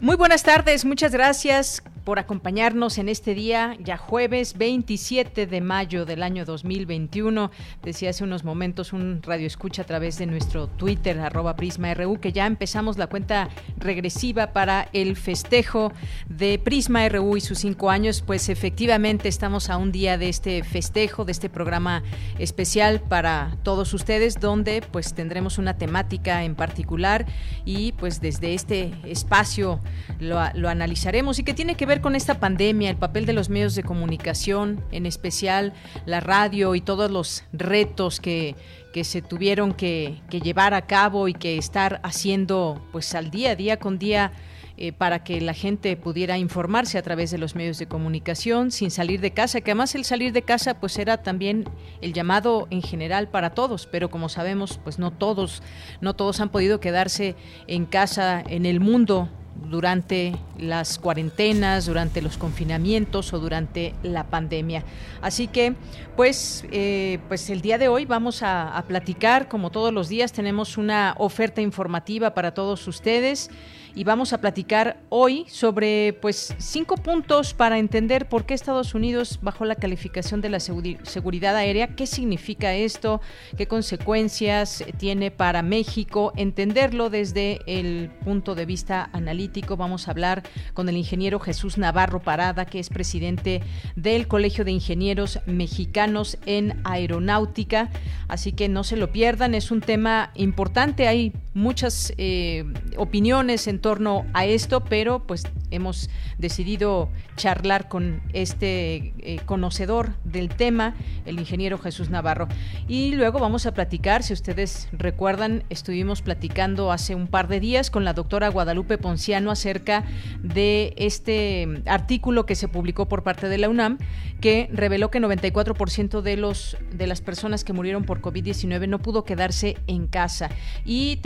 Muy buenas tardes, muchas gracias por acompañarnos en este día, ya jueves 27 de mayo del año 2021. Decía hace unos momentos un radio escucha a través de nuestro Twitter, arroba Prisma RU, que ya empezamos la cuenta regresiva para el festejo de Prisma RU y sus cinco años. Pues efectivamente estamos a un día de este festejo, de este programa especial para todos ustedes, donde pues tendremos una temática en particular y pues desde este espacio lo, analizaremos y que tiene que ver con esta pandemia, el papel de los medios de comunicación, en especial la radio y todos los retos que, se tuvieron que, llevar a cabo y que estar haciendo pues al día, día con día eh, para que la gente pudiera informarse a través de los medios de comunicación sin salir de casa, que además el salir de casa pues era también el llamado en general para todos, pero como sabemos pues no todos, no todos han podido quedarse en casa en el mundo durante las cuarentenas, durante los confinamientos o durante la pandemia. Así que, pues, eh, pues el día de hoy vamos a, a platicar, como todos los días, tenemos una oferta informativa para todos ustedes y vamos a platicar hoy sobre pues cinco puntos para entender por qué Estados Unidos bajó la calificación de la seguridad aérea, qué significa esto, qué consecuencias tiene para México, entenderlo desde el punto de vista analítico. Vamos a hablar con el ingeniero Jesús Navarro Parada, que es presidente del Colegio de Ingenieros Mexicanos en Aeronáutica, así que no se lo pierdan, es un tema importante, hay muchas eh, opiniones en torno a esto, pero pues hemos decidido charlar con este eh, conocedor del tema, el ingeniero Jesús Navarro. Y luego vamos a platicar, si ustedes recuerdan, estuvimos platicando hace un par de días con la doctora Guadalupe Ponciano acerca de este artículo que se publicó por parte de la UNAM, que reveló que 94% de, los, de las personas que murieron por COVID-19 no pudo quedarse en casa. Y,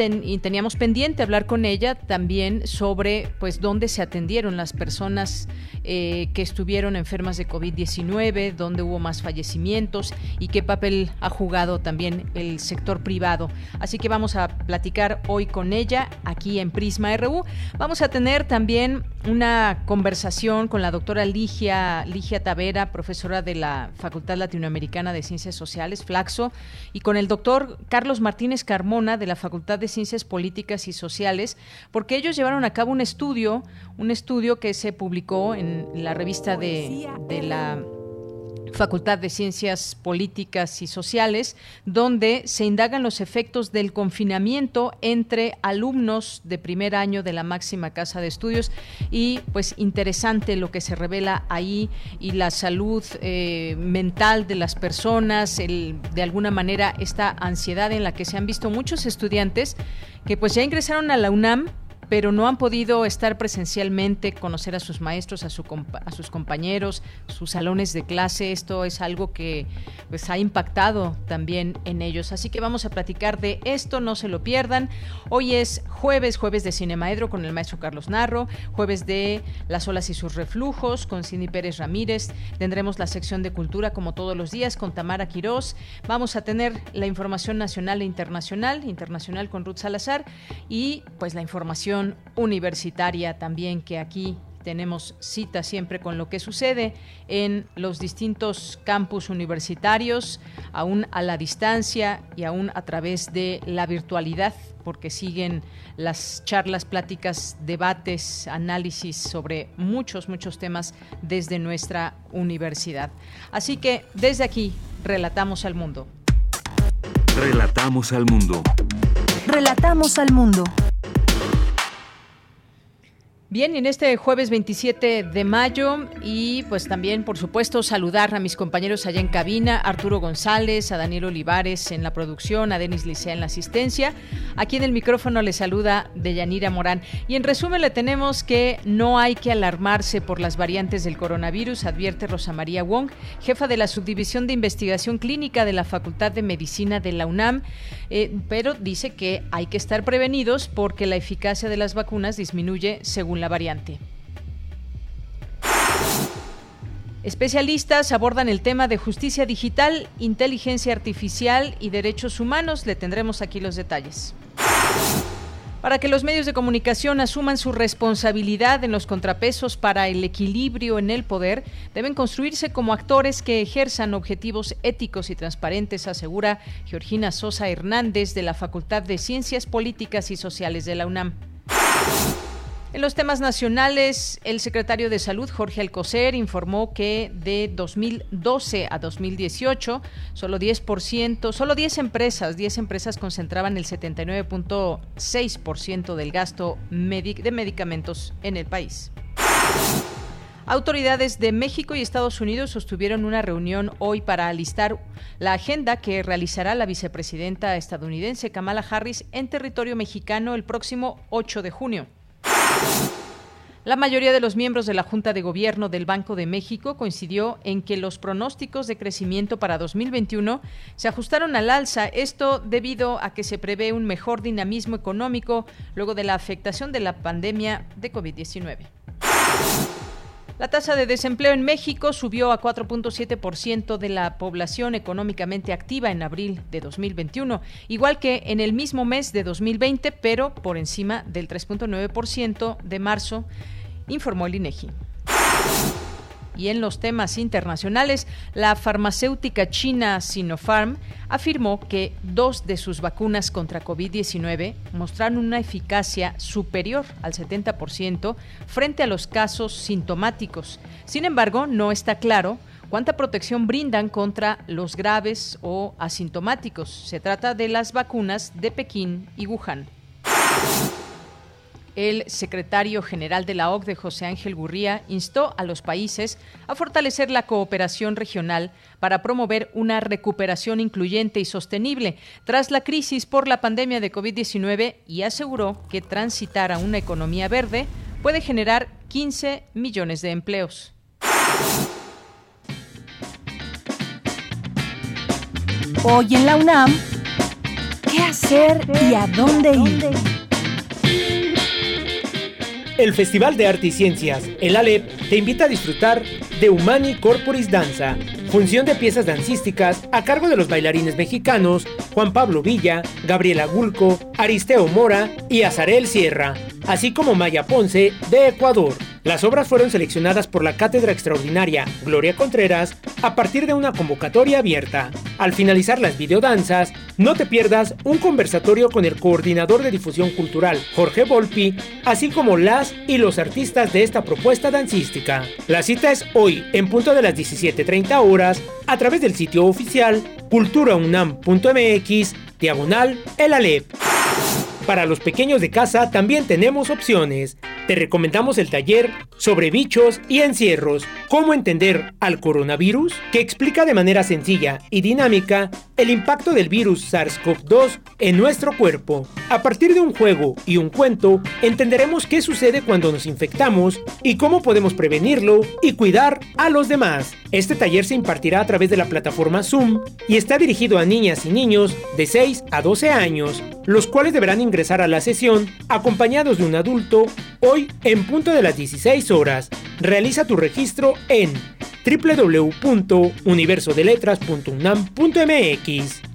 teníamos pendiente hablar con ella también sobre pues dónde se atendieron las personas eh, que estuvieron enfermas de COVID-19, dónde hubo más fallecimientos y qué papel ha jugado también el sector privado. Así que vamos a platicar hoy con ella aquí en Prisma RU. Vamos a tener también una conversación con la doctora Ligia, Ligia Tavera, profesora de la Facultad Latinoamericana de Ciencias Sociales, Flaxo, y con el doctor Carlos Martínez Carmona de la Facultad de Ciencias Políticas y Sociales, porque ellos llevaron a cabo un estudio, un estudio que se publicó en la revista de, la Facultad de Ciencias Políticas y Sociales, donde se indagan los efectos del confinamiento entre alumnos de primer año de la máxima casa de estudios. Y pues interesante lo que se revela ahí y la salud eh, mental de las personas, el, de alguna manera esta ansiedad en la que se han visto muchos estudiantes que pues ya ingresaron a la UNAM pero no han podido estar presencialmente, conocer a sus maestros, a, su, a sus compañeros, sus salones de clase. Esto es algo que pues, ha impactado también en ellos. Así que vamos a platicar de esto, no se lo pierdan. Hoy es jueves, jueves de Cinemaedro con el maestro Carlos Narro, jueves de Las olas y sus reflujos con Cindy Pérez Ramírez. Tendremos la sección de cultura como todos los días con Tamara Quirós. Vamos a tener la información nacional e internacional, internacional con Ruth Salazar y pues la información universitaria también, que aquí tenemos cita siempre con lo que sucede en los distintos campus universitarios, aún a la distancia y aún a través de la virtualidad, porque siguen las charlas, pláticas, debates, análisis sobre muchos, muchos temas desde nuestra universidad. Así que desde aquí, relatamos al mundo. Relatamos al mundo. Relatamos al mundo. Bien, en este jueves 27 de mayo y pues también, por supuesto, saludar a mis compañeros allá en cabina, Arturo González, a Daniel Olivares en la producción, a Denis Licea en la asistencia. Aquí en el micrófono le saluda Deyanira Morán. Y en resumen le tenemos que no hay que alarmarse por las variantes del coronavirus, advierte Rosa María Wong, jefa de la Subdivisión de Investigación Clínica de la Facultad de Medicina de la UNAM, eh, pero dice que hay que estar prevenidos porque la eficacia de las vacunas disminuye según la variante. Especialistas abordan el tema de justicia digital, inteligencia artificial y derechos humanos. Le tendremos aquí los detalles. Para que los medios de comunicación asuman su responsabilidad en los contrapesos para el equilibrio en el poder, deben construirse como actores que ejerzan objetivos éticos y transparentes, asegura Georgina Sosa Hernández de la Facultad de Ciencias Políticas y Sociales de la UNAM. En los temas nacionales, el secretario de Salud, Jorge Alcocer, informó que de 2012 a 2018, solo 10%, solo 10 empresas, 10 empresas concentraban el 79.6% del gasto de medicamentos en el país. Autoridades de México y Estados Unidos sostuvieron una reunión hoy para alistar la agenda que realizará la vicepresidenta estadounidense Kamala Harris en territorio mexicano el próximo 8 de junio. La mayoría de los miembros de la Junta de Gobierno del Banco de México coincidió en que los pronósticos de crecimiento para 2021 se ajustaron al alza, esto debido a que se prevé un mejor dinamismo económico luego de la afectación de la pandemia de COVID-19. La tasa de desempleo en México subió a 4.7% de la población económicamente activa en abril de 2021, igual que en el mismo mes de 2020, pero por encima del 3.9% de marzo, informó el INEGI. Y en los temas internacionales, la farmacéutica china Sinopharm afirmó que dos de sus vacunas contra COVID-19 mostraron una eficacia superior al 70% frente a los casos sintomáticos. Sin embargo, no está claro cuánta protección brindan contra los graves o asintomáticos. Se trata de las vacunas de Pekín y Wuhan. El secretario general de la OCDE, José Ángel Gurría, instó a los países a fortalecer la cooperación regional para promover una recuperación incluyente y sostenible tras la crisis por la pandemia de COVID-19 y aseguró que transitar a una economía verde puede generar 15 millones de empleos. Hoy en la UNAM, ¿qué hacer y a dónde ir? El Festival de Arte y Ciencias, el ALEP, te invita a disfrutar de Humani Corporis Danza, función de piezas dancísticas a cargo de los bailarines mexicanos Juan Pablo Villa, Gabriela Gulco, Aristeo Mora y Azarel Sierra, así como Maya Ponce de Ecuador. Las obras fueron seleccionadas por la Cátedra Extraordinaria Gloria Contreras a partir de una convocatoria abierta. Al finalizar las videodanzas, no te pierdas un conversatorio con el coordinador de difusión cultural Jorge Volpi, así como las y los artistas de esta propuesta dancística. La cita es hoy en punto de las 17.30 horas a través del sitio oficial culturaunam.mx diagonal el Alep. Para los pequeños de casa también tenemos opciones. Te recomendamos el taller sobre bichos y encierros, cómo entender al coronavirus, que explica de manera sencilla y dinámica el impacto del virus SARS-CoV-2 en nuestro cuerpo. A partir de un juego y un cuento, entenderemos qué sucede cuando nos infectamos y cómo podemos prevenirlo y cuidar a los demás. Este taller se impartirá a través de la plataforma Zoom y está dirigido a niñas y niños de 6 a 12 años, los cuales deberán a la sesión acompañados de un adulto hoy en punto de las 16 horas. Realiza tu registro en www.universodeletras.unam.mx.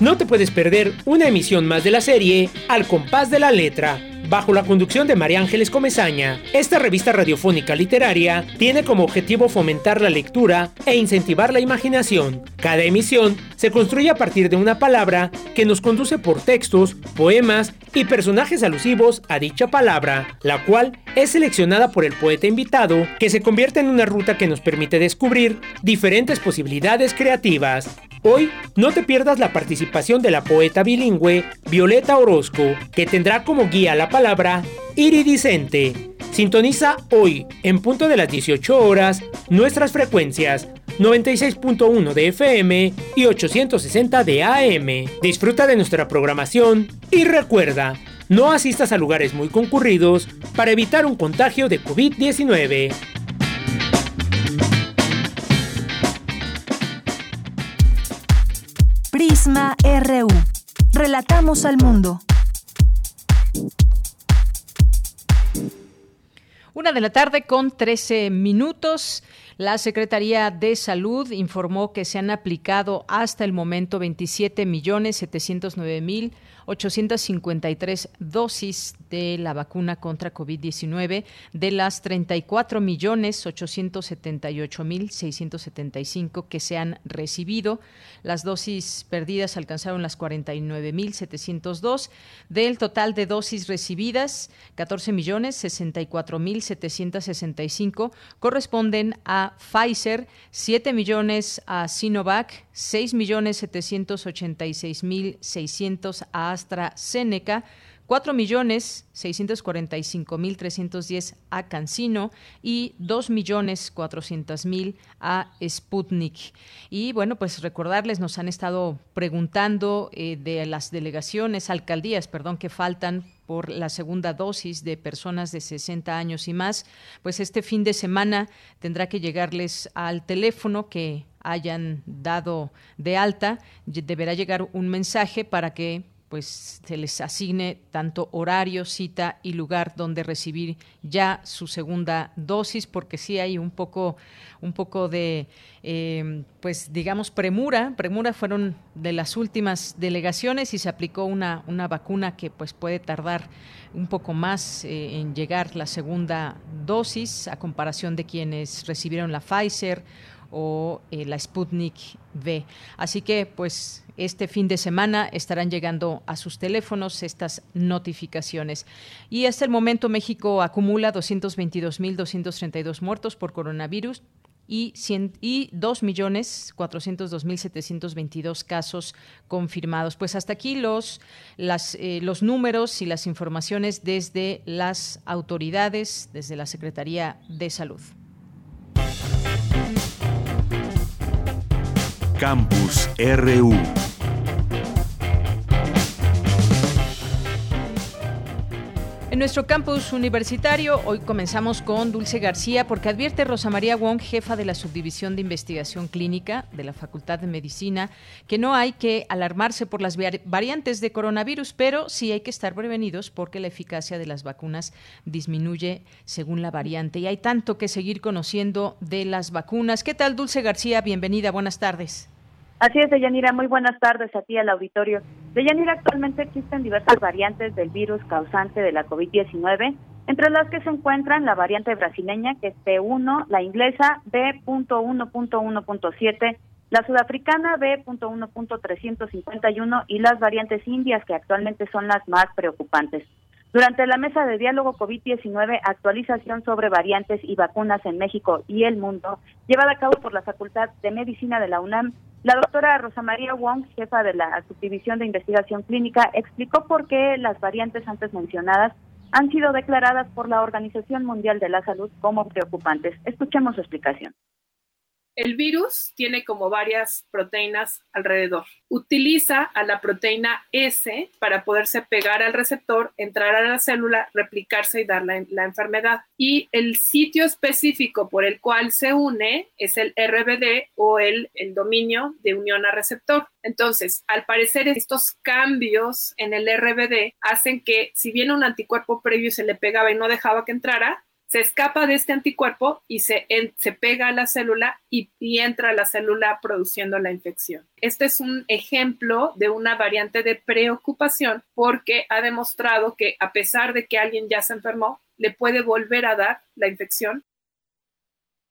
No te puedes perder una emisión más de la serie Al compás de la letra bajo la conducción de María Ángeles Comezaña. Esta revista radiofónica literaria tiene como objetivo fomentar la lectura e incentivar la imaginación. Cada emisión se construye a partir de una palabra que nos conduce por textos, poemas y personajes alusivos a dicha palabra, la cual es seleccionada por el poeta invitado, que se convierte en una ruta que nos permite descubrir diferentes posibilidades creativas. Hoy no te pierdas la participación de la poeta bilingüe Violeta Orozco, que tendrá como guía la palabra iridiscente. Sintoniza hoy, en punto de las 18 horas, nuestras frecuencias 96.1 de FM y 860 de AM. Disfruta de nuestra programación y recuerda, no asistas a lugares muy concurridos para evitar un contagio de COVID-19. Prisma RU. Relatamos al mundo. Una de la tarde con 13 minutos. La Secretaría de Salud informó que se han aplicado hasta el momento 27 millones 709 mil 853 dosis de la vacuna contra COVID-19 de las 34 millones 878 mil 675 que se han recibido. Las dosis perdidas alcanzaron las 49 mil 702. Del total de dosis recibidas, 14 millones 64 mil 765 corresponden a Pfizer, 7 millones a Sinovac, 6 millones 786 mil 600 a AstraZeneca, 4 millones 645 mil 310 a Cancino y 2 millones 400 mil a Sputnik. Y bueno, pues recordarles, nos han estado preguntando eh, de las delegaciones, alcaldías, perdón, que faltan por la segunda dosis de personas de 60 años y más, pues este fin de semana tendrá que llegarles al teléfono que hayan dado de alta, deberá llegar un mensaje para que pues se les asigne tanto horario, cita y lugar donde recibir ya su segunda dosis, porque sí hay un poco, un poco de, eh, pues digamos, premura. Premura fueron de las últimas delegaciones y se aplicó una, una vacuna que pues puede tardar un poco más eh, en llegar la segunda dosis a comparación de quienes recibieron la Pfizer o eh, la Sputnik V. Así que, pues, este fin de semana estarán llegando a sus teléfonos estas notificaciones. Y hasta el momento México acumula 222.232 muertos por coronavirus y, y 2.402.722 casos confirmados. Pues hasta aquí los, las, eh, los números y las informaciones desde las autoridades, desde la Secretaría de Salud. Campus RU. En nuestro campus universitario, hoy comenzamos con Dulce García, porque advierte Rosa María Wong, jefa de la Subdivisión de Investigación Clínica de la Facultad de Medicina, que no hay que alarmarse por las variantes de coronavirus, pero sí hay que estar prevenidos porque la eficacia de las vacunas disminuye según la variante. Y hay tanto que seguir conociendo de las vacunas. ¿Qué tal, Dulce García? Bienvenida, buenas tardes. Así es, Deyanira. Muy buenas tardes a ti al auditorio. Deyanira, actualmente existen diversas variantes del virus causante de la COVID-19, entre las que se encuentran la variante brasileña, que es P1, la inglesa B.1.1.7, la sudafricana B.1.351 y las variantes indias, que actualmente son las más preocupantes. Durante la mesa de diálogo COVID-19, actualización sobre variantes y vacunas en México y el mundo, llevada a cabo por la Facultad de Medicina de la UNAM, la doctora Rosa María Wong, jefa de la Subdivisión de Investigación Clínica, explicó por qué las variantes antes mencionadas han sido declaradas por la Organización Mundial de la Salud como preocupantes. Escuchemos su explicación. El virus tiene como varias proteínas alrededor. Utiliza a la proteína S para poderse pegar al receptor, entrar a la célula, replicarse y dar la, enfermedad. Y el sitio específico por el cual se une es el RBD o el, el dominio de unión a receptor. Entonces, al parecer, estos cambios en el RBD hacen que, si bien un anticuerpo previo se le pegaba y no dejaba que entrara, se escapa de este anticuerpo y se, se pega a la célula y, y, entra a la célula produciendo la infección. Este es un ejemplo de una variante de preocupación porque ha demostrado que a pesar de que alguien ya se enfermó, le puede volver a dar la infección.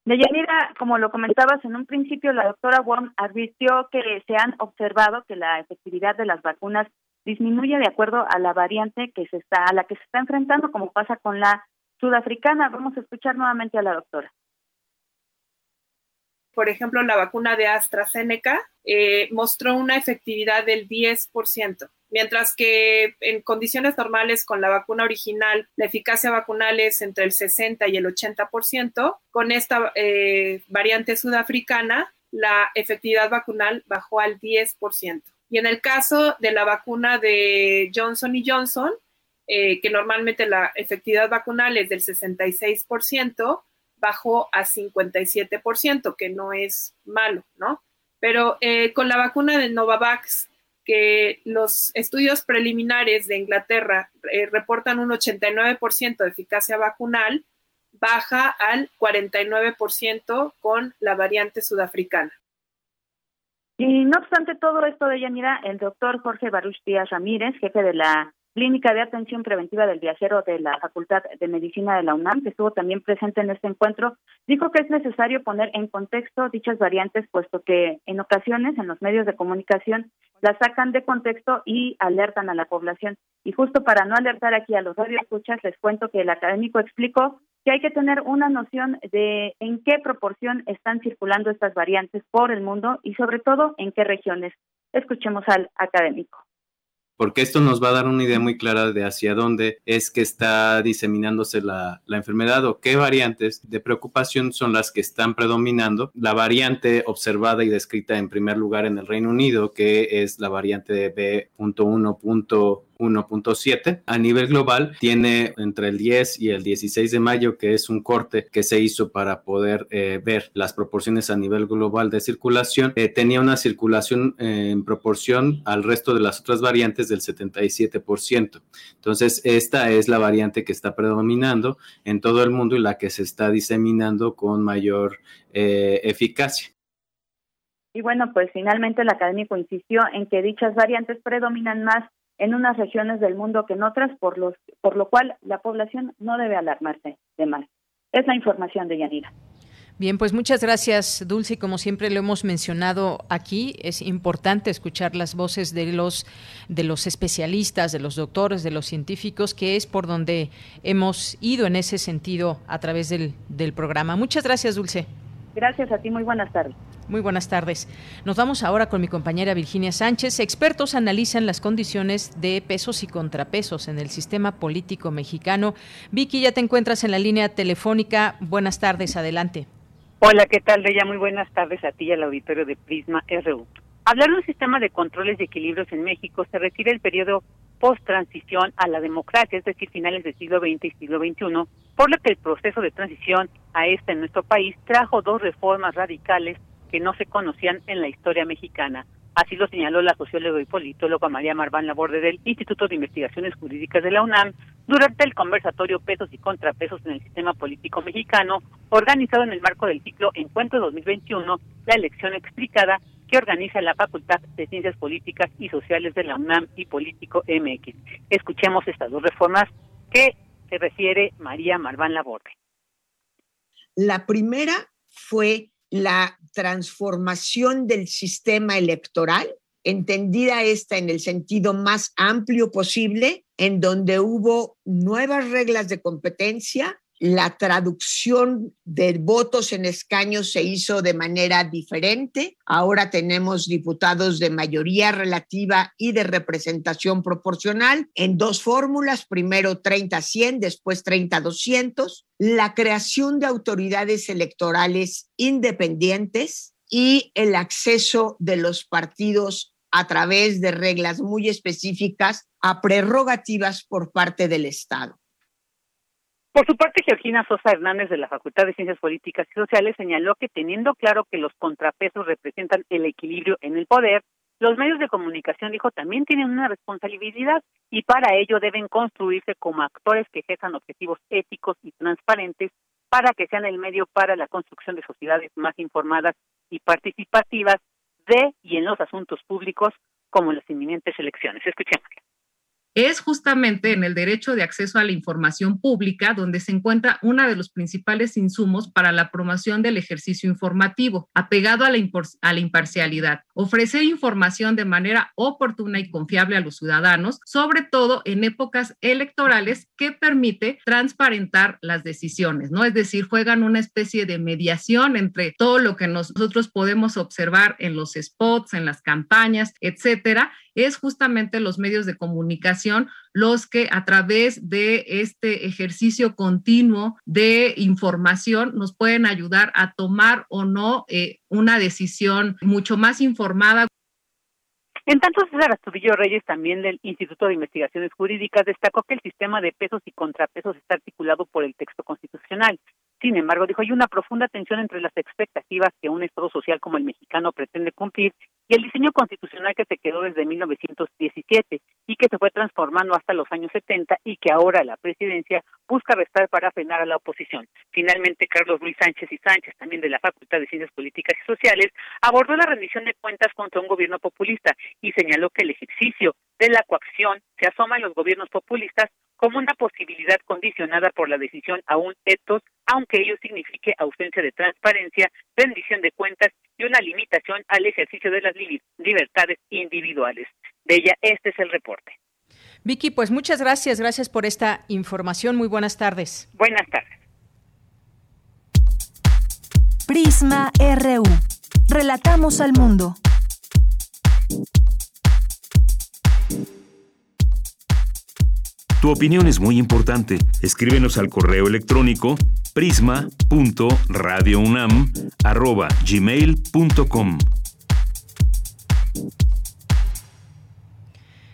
Deyanira, como lo comentabas en un principio, la doctora Wong advirtió que se han observado que la efectividad de las vacunas disminuye de acuerdo a la variante que se está, a la que se está enfrentando, como pasa con la sudafricana. Vamos a escuchar nuevamente a la doctora. por ejemplo, la vacuna de AstraZeneca eh, mostró una efectividad del 10%, mientras que en condiciones normales con la vacuna original la eficacia vacunal es entre el 60 y el 80%, con esta eh, variante sudafricana la efectividad vacunal bajó al 10%. Y en el caso de la vacuna de Johnson y Johnson, eh, que normalmente la efectividad vacunal es del 66%, bajó a 57%, que no es malo, ¿no? Pero eh, con la vacuna de Novavax, que los estudios preliminares de Inglaterra eh, reportan un 89% de eficacia vacunal, baja al 49% con la variante sudafricana. Y no obstante todo esto de Yanira, el doctor Jorge Baruch Díaz Ramírez, jefe de la Clínica de Atención Preventiva del Viajero de la Facultad de Medicina de la UNAM, que estuvo también presente en este encuentro, dijo que es necesario poner en contexto dichas variantes, puesto que en ocasiones en los medios de comunicación las sacan de contexto y alertan a la población. Y justo para no alertar aquí a los radioescuchas, les cuento que el académico explicó que hay que tener una noción de en qué proporción están circulando estas variantes por el mundo y sobre todo en qué regiones. Escuchemos al académico porque esto nos va a dar una idea muy clara de hacia dónde es que está diseminándose la, la, enfermedad o qué variantes de preocupación son las que están predominando. La variante observada y descrita en primer lugar en el Reino Unido, que es la variante de B.1. 1.7. A nivel global tiene entre el 10 y el 16 de mayo, que es un corte que se hizo para poder eh, ver las proporciones a nivel global de circulación. Eh, tenía una circulación eh, en proporción al resto de las otras variantes del 77%. Entonces, esta es la variante que está predominando en todo el mundo y la que se está diseminando con mayor eficacia. Y bueno, pues finalmente el académico insistió en que dichas variantes predominan más en unas regiones del mundo que en otras, por, los, por lo cual la población no debe alarmarse de más. Es la información de Yanira. Bien, pues muchas gracias, Dulce. Como siempre lo hemos mencionado aquí, es importante escuchar las voces de los de los especialistas, de los doctores, de los científicos, que es por donde hemos ido en ese sentido a través del, del programa. Muchas gracias, Dulce. Gracias a ti, muy buenas tardes. Muy buenas tardes. Nos vamos ahora con mi compañera Virginia Sánchez. Expertos analizan las condiciones de pesos y contrapesos en el sistema político mexicano. Vicky, ya te encuentras en la línea telefónica. Buenas tardes, adelante. Hola, ¿qué tal, Bella? Muy buenas tardes a ti y al auditorio de Prisma RU. Hablar de un sistema de controles y equilibrios en México se refiere al periodo post-transición a la democracia, es decir, finales del siglo XX y siglo XXI, por lo que el proceso de transición a este en nuestro país trajo dos reformas radicales que no se conocían en la historia mexicana. Así lo señaló la socióloga y politóloga María Marván Laborde del Instituto de Investigaciones Jurídicas de la UNAM durante el conversatorio Pesos y Contrapesos en el Sistema Político Mexicano, organizado en el marco del ciclo Encuentro 2021, la elección explicada que organiza la Facultad de Ciencias Políticas y Sociales de la UNAM y Político MX. Escuchemos estas dos reformas que se refiere María Marván Laborde. La primera fue la transformación del sistema electoral, entendida esta en el sentido más amplio posible, en donde hubo nuevas reglas de competencia, la traducción de votos en escaños se hizo de manera diferente. Ahora tenemos diputados de mayoría relativa y de representación proporcional en dos fórmulas, primero 30-100, después 30-200. La creación de autoridades electorales independientes y el acceso de los partidos a través de reglas muy específicas a prerrogativas por parte del Estado. Por su parte, Georgina Sosa Hernández de la Facultad de Ciencias Políticas y Sociales señaló que teniendo claro que los contrapesos representan el equilibrio en el poder, los medios de comunicación, dijo, también tienen una responsabilidad y para ello deben construirse como actores que ejerzan objetivos éticos y transparentes para que sean el medio para la construcción de sociedades más informadas y participativas de y en los asuntos públicos como las inminentes elecciones. Escuchemos es justamente en el derecho de acceso a la información pública, donde se encuentra uno de los principales insumos para la promoción del ejercicio informativo, apegado a la, imparcialidad. Ofrecer información de manera oportuna y confiable a los ciudadanos, sobre todo en épocas electorales que permite transparentar las decisiones, ¿no? Es decir, juegan una especie de mediación entre todo lo que nosotros podemos observar en los spots, en las campañas, etcétera, es justamente los medios de comunicación los que a través de este ejercicio continuo de información nos pueden ayudar a tomar o no eh, una decisión mucho más informada. En tanto, César Astudillo Reyes, también del Instituto de Investigaciones Jurídicas, destacó que el sistema de pesos y contrapesos está articulado por el texto constitucional sin embargo, dijo, hay una profunda tensión entre las expectativas que un Estado social como el mexicano pretende cumplir y el diseño constitucional que se quedó desde 1917 y que se fue transformando hasta los años 70 y que ahora la presidencia busca restar para frenar a la oposición. Finalmente, Carlos Luis Sánchez y Sánchez, también de la Facultad de Ciencias Políticas y Sociales, abordó la rendición de cuentas contra un gobierno populista y señaló que el ejercicio de la coacción se asoma en los gobiernos populistas como una posibilidad condicionada por la decisión aún estos, aunque ello signifique ausencia de transparencia, rendición de cuentas y una limitación al ejercicio de las libertades individuales. De ella, este es el reporte. Vicky, pues muchas gracias, gracias por esta información. Muy buenas tardes. Buenas tardes. Prisma RU. Relatamos al mundo. Tu opinión es muy importante. Escríbenos al correo electrónico prisma.radiounam@gmail.com.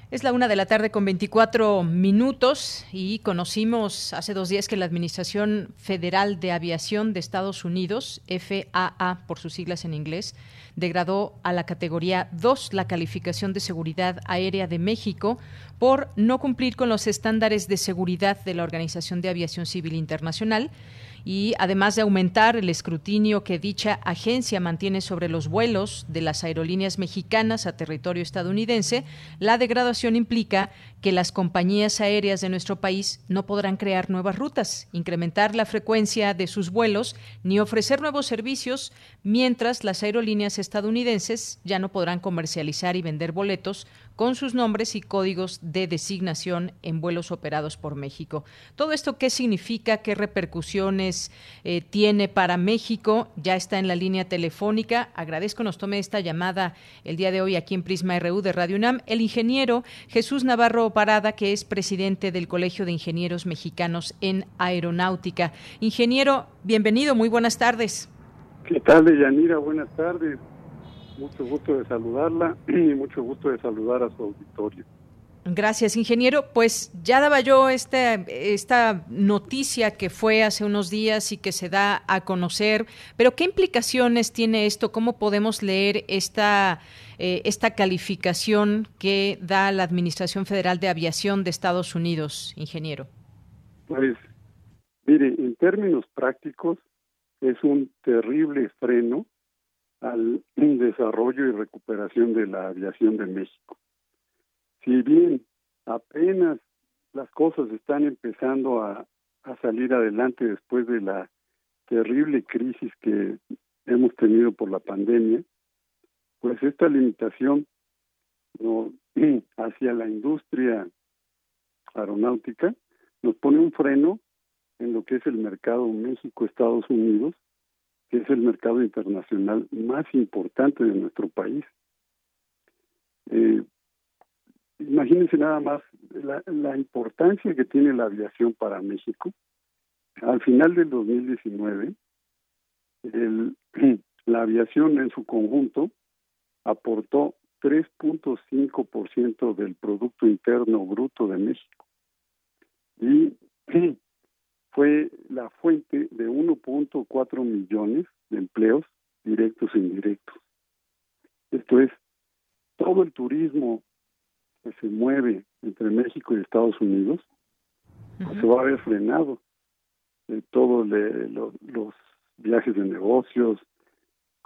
Es la una de la tarde con 24 minutos y conocimos hace dos días que la Administración Federal de Aviación de Estados Unidos, FAA por sus siglas en inglés, degradó a la categoría 2 la calificación de seguridad aérea de México por no cumplir con los estándares de seguridad de la Organización de Aviación Civil Internacional y además de aumentar el escrutinio que dicha agencia mantiene sobre los vuelos de las aerolíneas mexicanas a territorio estadounidense, la degradación implica que las compañías aéreas de nuestro país no podrán crear nuevas rutas, incrementar la frecuencia de sus vuelos ni ofrecer nuevos servicios, mientras las aerolíneas estadounidenses ya no podrán comercializar y vender boletos con sus nombres y códigos de designación en vuelos operados por México. ¿Todo esto qué significa? ¿Qué repercusiones eh, tiene para México? Ya está en la línea telefónica. Agradezco nos tome esta llamada el día de hoy aquí en Prisma RU de Radio UNAM el ingeniero Jesús Navarro Parada, que es presidente del Colegio de Ingenieros Mexicanos en Aeronáutica. Ingeniero, bienvenido, muy buenas tardes. ¿Qué tal, Yanira? Buenas tardes mucho gusto de saludarla y mucho gusto de saludar a su auditorio. Gracias, ingeniero. Pues ya daba yo este, esta noticia que fue hace unos días y que se da a conocer, pero ¿qué implicaciones tiene esto? ¿Cómo podemos leer esta, eh, esta calificación que da la Administración Federal de Aviación de Estados Unidos, ingeniero? Pues, mire, en términos prácticos, es un terrible freno al desarrollo y recuperación de la aviación de México. Si bien apenas las cosas están empezando a, salir adelante después de la terrible crisis que hemos tenido por la pandemia, pues esta limitación no, hacia la industria aeronáutica nos pone un freno en lo que es el mercado México-Estados Unidos que es el mercado internacional más importante de nuestro país. Eh, imagínense nada más la, importancia que tiene la aviación para México. Al final del 2019, el, la aviación en su conjunto aportó 3.5% del Producto Interno Bruto de México. Y fue la fuente de 1.4 millones de empleos directos e indirectos. Esto es, todo el turismo que se mueve entre México y Estados Unidos se va a ver frenado. de todos los viajes de negocios.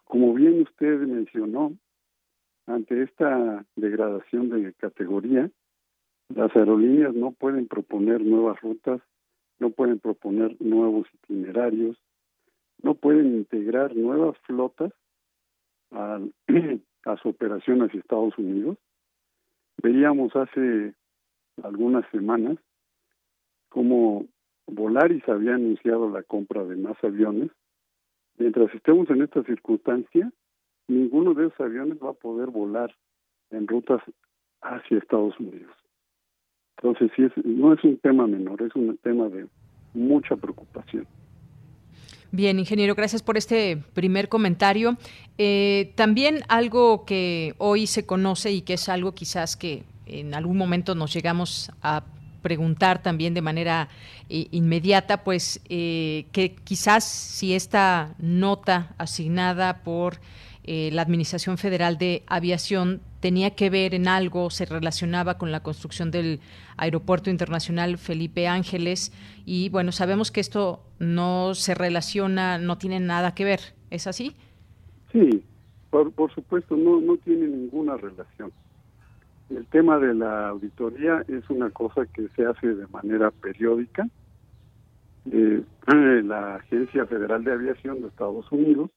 Como bien usted mencionó, ante esta degradación de categoría, Las aerolíneas no pueden proponer nuevas rutas, no pueden proponer nuevos itinerarios, no pueden integrar nuevas flotas a, a su operación hacia Estados Unidos. Veíamos hace algunas semanas cómo Volaris había anunciado la compra de más aviones. Mientras estemos en esta circunstancia, ninguno de esos aviones va a poder volar en rutas hacia Estados Unidos. Entonces, sí, es, no es un tema menor, es un tema de mucha preocupación. Bien, ingeniero, gracias por este primer comentario. Eh, también algo que hoy se conoce y que es algo quizás que en algún momento nos llegamos a preguntar también de manera eh, inmediata, pues eh, que quizás si esta nota asignada por eh, la Administración Federal de Aviación tenía que ver en algo, se relacionaba con la construcción del Aeropuerto Internacional Felipe Ángeles y bueno, sabemos que esto no se relaciona, no tiene nada que ver, ¿es así? Sí, por, por supuesto, no, no tiene ninguna relación. El tema de la auditoría es una cosa que se hace de manera periódica. Eh, la Agencia Federal de Aviación de Estados Unidos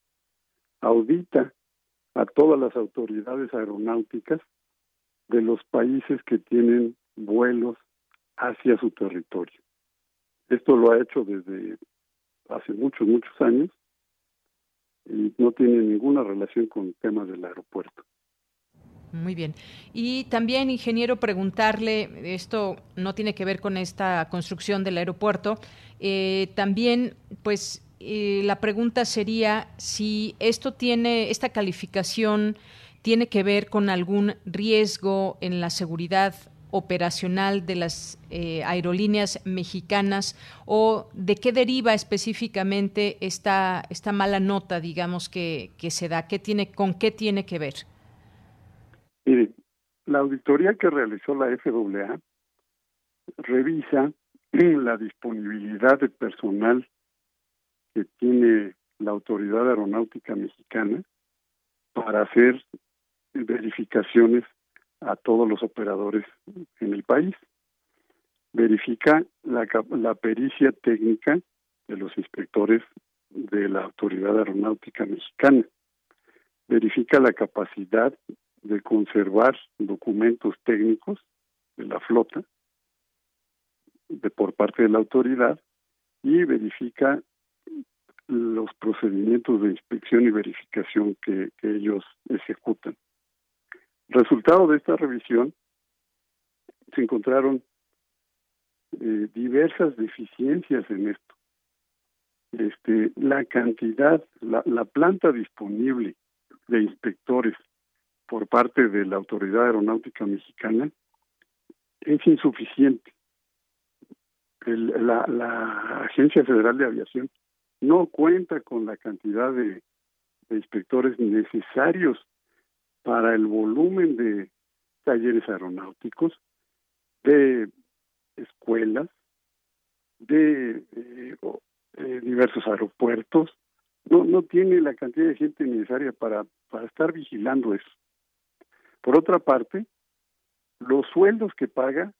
audita a todas las autoridades aeronáuticas de los países que tienen vuelos hacia su territorio. Esto lo ha hecho desde hace muchos, muchos años y no tiene ninguna relación con temas del aeropuerto. Muy bien. Y también, ingeniero, preguntarle, esto no tiene que ver con esta construcción del aeropuerto, eh, también, pues, eh, la pregunta sería si esto tiene, esta calificación tiene que ver con algún riesgo en la seguridad operacional de las eh, aerolíneas mexicanas o de qué deriva específicamente esta, esta mala nota, digamos, que, que se da, ¿Qué tiene, con qué tiene que ver. Mire, la auditoría que realizó la FAA revisa la disponibilidad de personal que tiene la Autoridad Aeronáutica Mexicana para hacer verificaciones a todos los operadores en el país. Verifica la, la pericia técnica de los inspectores de la Autoridad Aeronáutica Mexicana. Verifica la capacidad de conservar documentos técnicos de la flota de por parte de la autoridad y verifica los procedimientos de inspección y verificación que, ellos ejecutan. Resultado de esta revisión, se encontraron eh, diversas deficiencias en esto. Este, la cantidad, la, la planta disponible de inspectores por parte de la Autoridad Aeronáutica Mexicana es insuficiente. la Agencia Federal de Aviación no cuenta con la cantidad de, inspectores necesarios para el volumen de talleres aeronáuticos, de escuelas, de eh, eh, diversos aeropuertos. No, no tiene la cantidad de gente necesaria para, para estar vigilando eso. Por otra parte, los sueldos que paga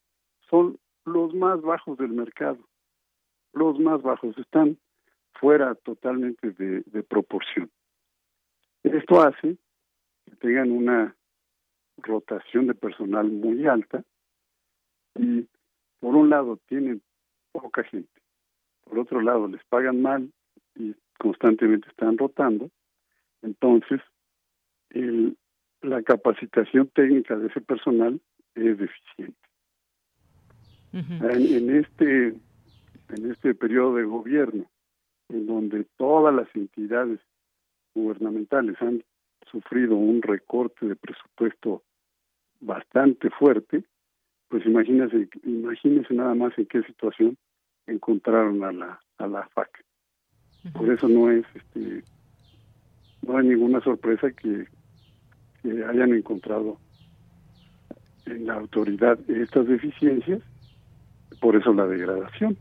son los más bajos del mercado. Los más bajos están fuera totalmente de, proporción. Esto hace que tengan una rotación de personal muy alta y por un lado tienen poca gente, por otro lado les pagan mal y constantemente están rotando, entonces el, la capacitación técnica de ese personal es deficiente. en, este en este periodo de gobierno, en donde todas las entidades gubernamentales han sufrido un recorte de presupuesto bastante fuerte, pues imagínese, imagínese nada más en qué situación encontraron a la a la FAC. Por eso no es este no hay ninguna sorpresa que que hayan encontrado en la autoridad estas deficiencias, por eso la degradación.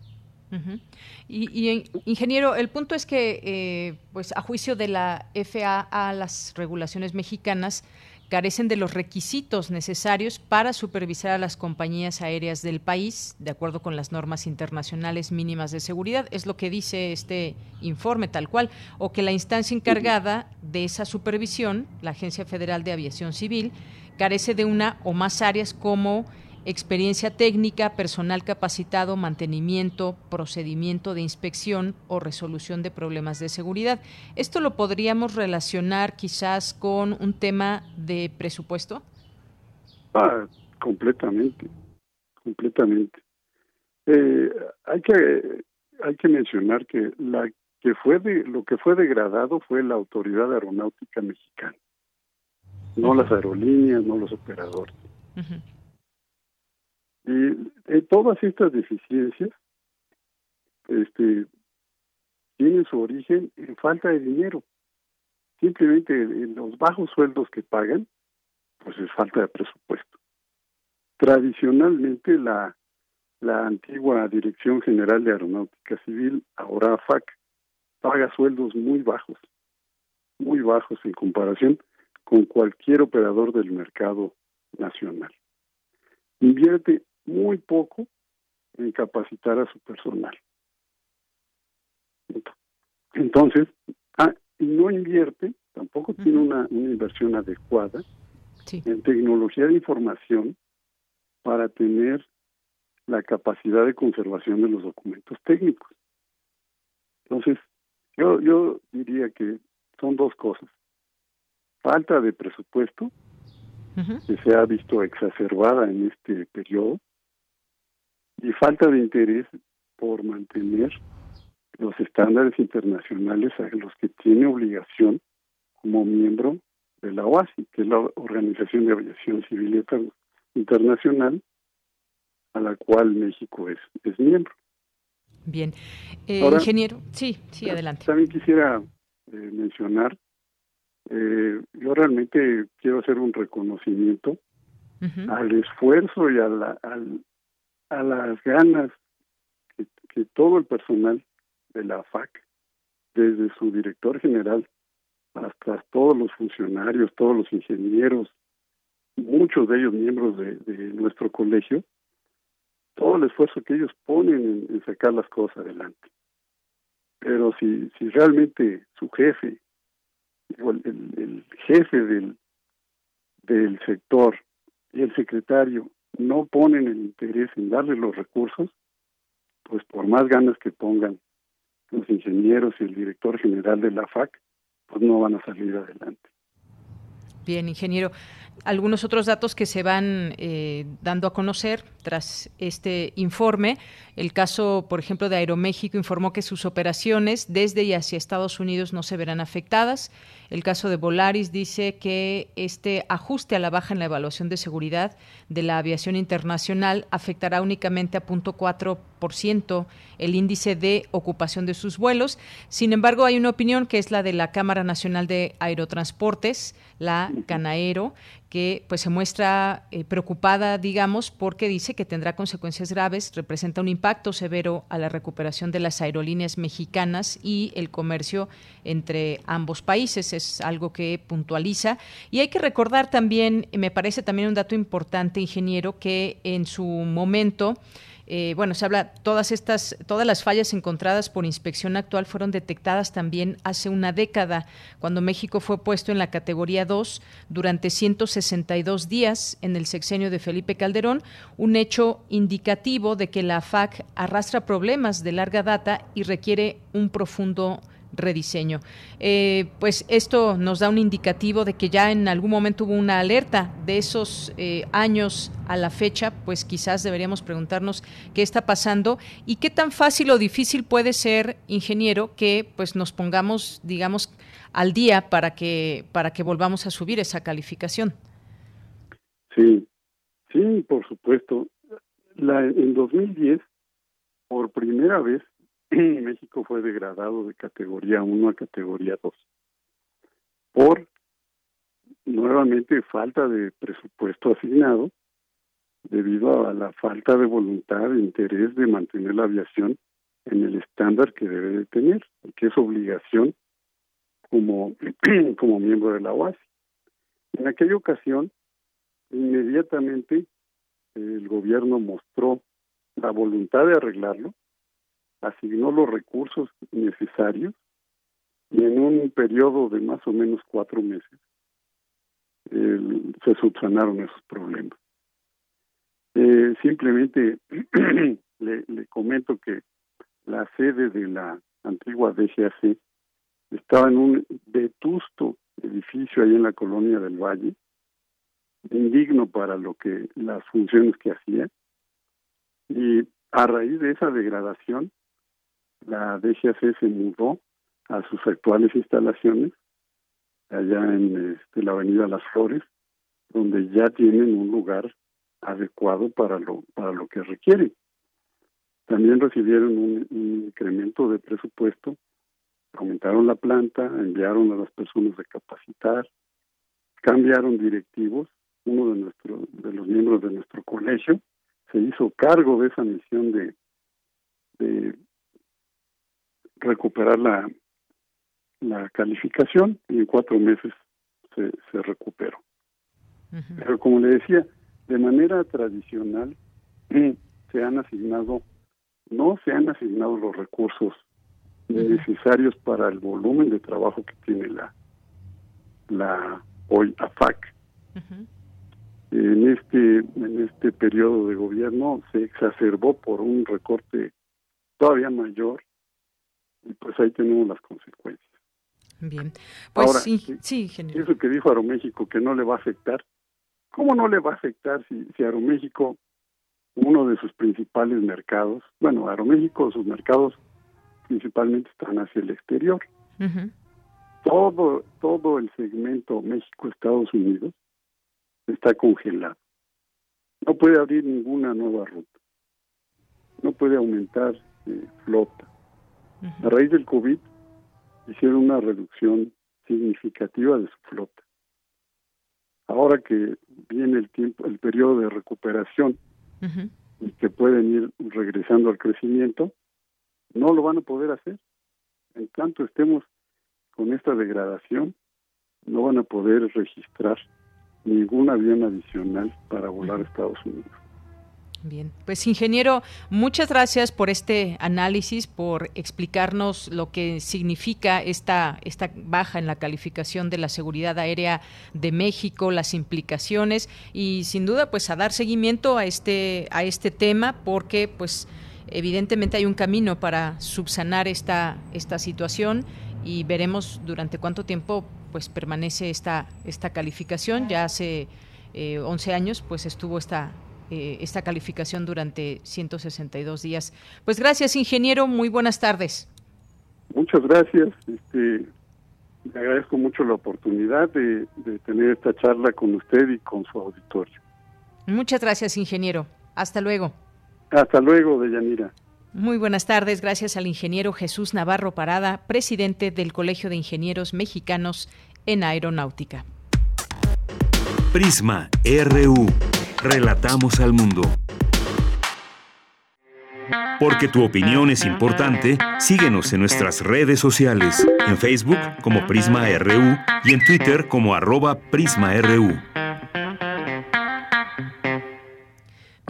Y, ingeniero, el punto es que, eh, pues, a juicio de la FAA, las regulaciones mexicanas, carecen de los requisitos necesarios para supervisar a las compañías aéreas del país, de acuerdo con las normas internacionales mínimas de seguridad. Es lo que dice este informe tal cual, o que la instancia encargada de esa supervisión, la Agencia Federal de Aviación Civil, carece de una o más áreas como experiencia técnica, personal capacitado, mantenimiento, procedimiento de inspección o resolución de problemas de seguridad. ¿Esto lo podríamos relacionar quizás con un tema de presupuesto? Ah, completamente, completamente. Eh, hay que hay que mencionar que la que fue de lo que fue degradado fue la autoridad aeronáutica mexicana, no las aerolíneas, no los operadores. Y eh, todas estas deficiencias este, tienen su origen en falta de dinero. Simplemente en los bajos sueldos que pagan, pues es falta de presupuesto. Tradicionalmente la, la antigua Dirección General de Aeronáutica Civil, ahora FAC, paga sueldos muy bajos, muy bajos en comparación con cualquier operador del mercado nacional. Invierte muy poco en capacitar a su personal. Entonces, ah, no invierte, tampoco tiene una, inversión adecuada en tecnología de información para tener la capacidad de conservación de los documentos técnicos. Entonces, yo, yo diría que son dos cosas. Falta de presupuesto, que se ha visto exacerbada en este periodo, y falta de interés por mantener los estándares internacionales a los que tiene obligación como miembro de la OASI, que es la Organización de Aviación Civil Internacional, a la cual México es, es miembro. Bien. Eh, ingeniero, sí, sí, adelante. También quisiera eh, mencionar, eh, yo realmente quiero hacer un reconocimiento al esfuerzo y a la, al, a las ganas que, todo el personal de la FAC, desde su director general hasta todos los funcionarios, todos los ingenieros, muchos de ellos miembros de, nuestro colegio, todo el esfuerzo que ellos ponen en, sacar las cosas adelante. Pero si, si realmente su jefe, el, el jefe del, del sector y el secretario no ponen el interés en darle los recursos, pues por más ganas que pongan los ingenieros y el director general de la FAC, pues no van a salir adelante. Bien, ingeniero. Algunos otros datos que se van eh, dando a conocer tras este informe. El caso, por ejemplo, de Aeroméxico informó que sus operaciones desde y hacia Estados Unidos no se verán afectadas. El caso de Volaris dice que este ajuste a la baja en la evaluación de seguridad de la aviación internacional afectará únicamente a 0.4% el índice de ocupación de sus vuelos. Sin embargo, hay una opinión que es la de la Cámara Nacional de Aerotransportes, la Canaero, que pues se muestra eh, preocupada, digamos, porque dice que tendrá consecuencias graves, representa un impacto severo a la recuperación de las aerolíneas mexicanas y el comercio entre ambos países. Es algo que puntualiza. Y hay que recordar también, me parece también un dato importante, ingeniero, que en su momento eh, bueno, se habla, todas estas, todas las fallas encontradas por inspección actual fueron detectadas también hace una década, cuando México fue puesto en la categoría 2 durante 162 días en el sexenio de Felipe Calderón, un hecho indicativo de que la FAC arrastra problemas de larga data y requiere un profundo rediseño. Eh, pues esto nos da un indicativo de que ya en algún momento hubo una alerta de esos eh, años a la fecha, pues quizás deberíamos preguntarnos qué está pasando y qué tan fácil o difícil puede ser, ingeniero, que pues nos pongamos, digamos, al día para que para que volvamos a subir esa calificación. Sí, sí, por supuesto. La, en 2010, por primera vez, México fue degradado de categoría 1 a categoría 2 por nuevamente falta de presupuesto asignado debido a la falta de voluntad e interés de mantener la aviación en el estándar que debe de tener, que es obligación como, como miembro de la OASI. En aquella ocasión, inmediatamente el gobierno mostró la voluntad de arreglarlo, asignó los recursos necesarios y en un periodo de más o menos cuatro meses se subsanaron esos problemas. Eh, simplemente le, le, comento que la sede de la antigua DGAC estaba en un vetusto edificio ahí en la colonia del Valle, indigno para lo que las funciones que hacía. Y a raíz de esa degradación, la DGAC se mudó a sus actuales instalaciones, allá en este, la Avenida Las Flores, donde ya tienen un lugar adecuado para lo, para lo que requieren. También recibieron un, incremento de presupuesto, aumentaron la planta, enviaron a las personas a capacitar, cambiaron directivos, uno de, nuestro, de los miembros de nuestro colegio se hizo cargo de esa misión de, de recuperar la, la calificación y en cuatro meses se, se recuperó. Pero como le decía, de manera tradicional se han asignado, no se han asignado los recursos necesarios para el volumen de trabajo que tiene la, la hoy AFAC. En este, en este periodo de gobierno se exacerbó por un recorte todavía mayor y pues ahí tenemos las consecuencias. Bien, pues sí, sí, Eso que dijo Aeroméxico que no le va a afectar, ¿cómo no le va a afectar si, si Aeroméxico, uno de sus principales mercados, bueno, Aeroméxico, sus mercados principalmente están hacia el exterior. Todo, todo el segmento México-Estados Unidos está congelado. No puede abrir ninguna nueva ruta. No puede aumentar eh, flota. A raíz del COVID hicieron una reducción significativa de su flota. Ahora que viene el tiempo, el periodo de recuperación y que pueden ir regresando al crecimiento, no lo van a poder hacer. En tanto estemos con esta degradación, no van a poder registrar ningún avión adicional para volar a Estados Unidos. Bien, pues ingeniero, muchas gracias por este análisis, por explicarnos lo que significa esta, esta baja en la calificación de la seguridad aérea de México, las implicaciones y sin duda pues a dar seguimiento a este, a este tema porque pues evidentemente hay un camino para subsanar esta, esta situación y veremos durante cuánto tiempo pues permanece esta, esta calificación. Ya hace 11 eh, años pues estuvo esta eh, esta calificación durante 162 días. Pues gracias, ingeniero. Muy buenas tardes. Muchas gracias. Este, le agradezco mucho la oportunidad de, tener esta charla con usted y con su auditorio. Muchas gracias, ingeniero. Hasta luego. Hasta luego, Deyanira. Muy buenas tardes. Gracias al ingeniero Jesús Navarro Parada, presidente del Colegio de Ingenieros Mexicanos en Aeronáutica. Prisma RU. Relatamos al mundo. Porque tu opinión es importante, síguenos en nuestras redes sociales, en Facebook como Prisma RU y en Twitter como arroba PrismaRU.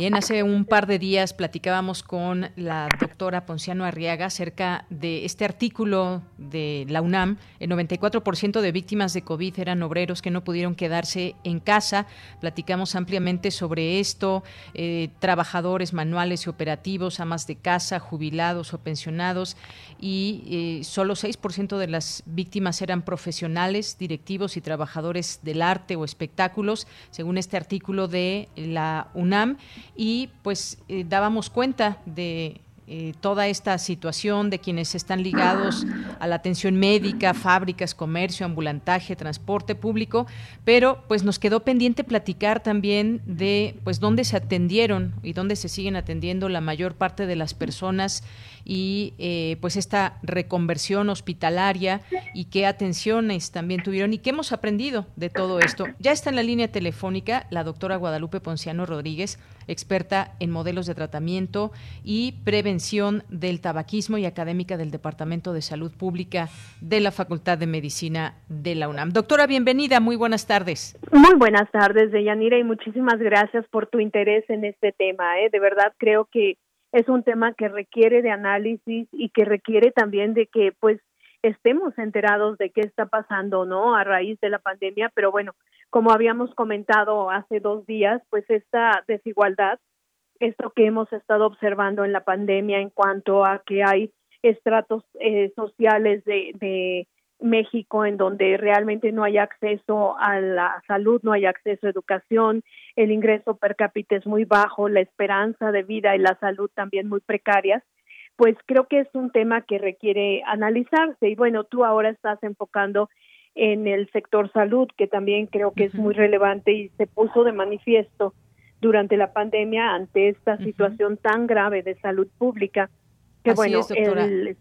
Bien, hace un par de días platicábamos con la doctora Ponciano Arriaga acerca de este artículo de la UNAM. El 94% de víctimas de COVID eran obreros que no pudieron quedarse en casa. Platicamos ampliamente sobre esto, eh, trabajadores manuales y operativos, amas de casa, jubilados o pensionados, y eh, solo 6% de las víctimas eran profesionales, directivos y trabajadores del arte o espectáculos, según este artículo de la UNAM y pues eh, dábamos cuenta de eh, toda esta situación de quienes están ligados a la atención médica, fábricas, comercio, ambulantaje, transporte público, pero pues nos quedó pendiente platicar también de pues dónde se atendieron y dónde se siguen atendiendo la mayor parte de las personas y eh, pues esta reconversión hospitalaria y qué atenciones también tuvieron y qué hemos aprendido de todo esto. Ya está en la línea telefónica la doctora Guadalupe Ponciano Rodríguez, experta en modelos de tratamiento y prevención del tabaquismo y académica del Departamento de Salud Pública de la Facultad de Medicina de la UNAM. Doctora, bienvenida, muy buenas tardes. Muy buenas tardes, Deyanira, y muchísimas gracias por tu interés en este tema. ¿eh? De verdad creo que es un tema que requiere de análisis y que requiere también de que pues estemos enterados de qué está pasando, ¿no? A raíz de la pandemia, pero bueno, como habíamos comentado hace dos días, pues esta desigualdad, esto que hemos estado observando en la pandemia en cuanto a que hay estratos eh, sociales de, de México en donde realmente no hay acceso a la salud, no hay acceso a educación, el ingreso per cápita es muy bajo, la esperanza de vida y la salud también muy precarias, pues creo que es un tema que requiere analizarse. Y bueno, tú ahora estás enfocando en el sector salud, que también creo que es muy relevante y se puso de manifiesto durante la pandemia ante esta situación tan grave de salud pública, que bueno, el,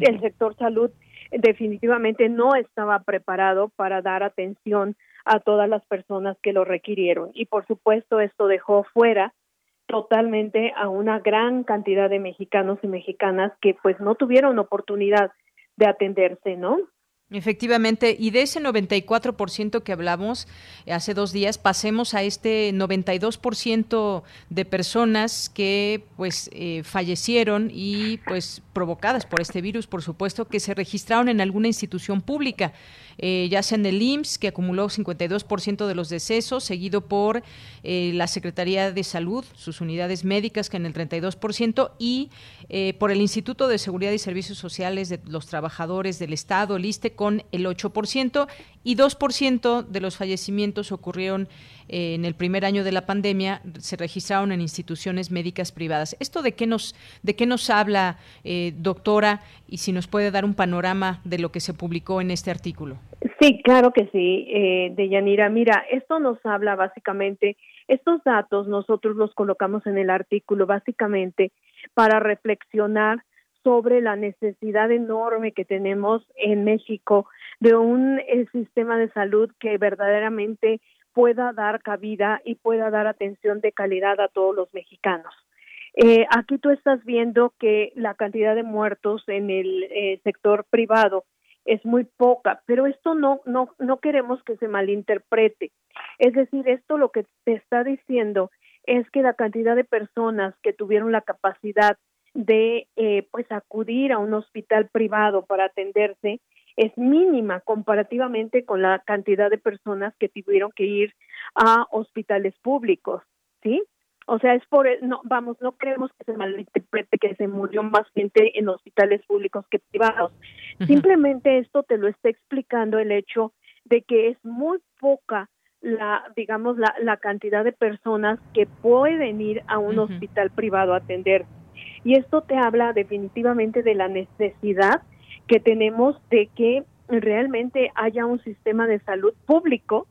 el sector salud definitivamente no estaba preparado para dar atención a todas las personas que lo requirieron. Y por supuesto esto dejó fuera totalmente a una gran cantidad de mexicanos y mexicanas que pues no tuvieron oportunidad de atenderse, ¿no? Efectivamente, y de ese 94% que hablamos hace dos días, pasemos a este 92% de personas que pues eh, fallecieron y pues provocadas por este virus, por supuesto, que se registraron en alguna institución pública. Eh, ya sea en el IMSS, que acumuló 52% de los decesos, seguido por eh, la Secretaría de Salud, sus unidades médicas, que en el 32%, y eh, por el Instituto de Seguridad y Servicios Sociales de los Trabajadores del Estado, el ISTE, con el 8%, y 2% de los fallecimientos ocurrieron en el primer año de la pandemia, se registraron en instituciones médicas privadas. ¿Esto de qué nos, de qué nos habla, doctora? Y si nos puede dar un panorama de lo que se publicó en este artículo. Sí, claro que sí, eh, Deyanira. Mira, esto nos habla básicamente, estos datos nosotros los colocamos en el artículo básicamente para reflexionar sobre la necesidad enorme que tenemos en México de un eh, sistema de salud que verdaderamente pueda dar cabida y pueda dar atención de calidad a todos los mexicanos. Eh, aquí tú estás viendo que la cantidad de muertos en el eh, sector privado es muy poca, pero esto no, no, no queremos que se malinterprete. Es decir, esto lo que te está diciendo es que la cantidad de personas que tuvieron la capacidad de eh, pues acudir a un hospital privado para atenderse es mínima comparativamente con la cantidad de personas que tuvieron que ir a hospitales públicos, ¿sí? O sea, es por, no, vamos, no creemos que se malinterprete que se murió más gente en hospitales públicos que privados. Simplemente esto te lo está explicando el hecho de que es muy poca la, digamos, la, la cantidad de personas que pueden ir a un hospital privado a atender. Y esto te habla definitivamente de la necesidad que tenemos de que realmente haya un sistema de salud público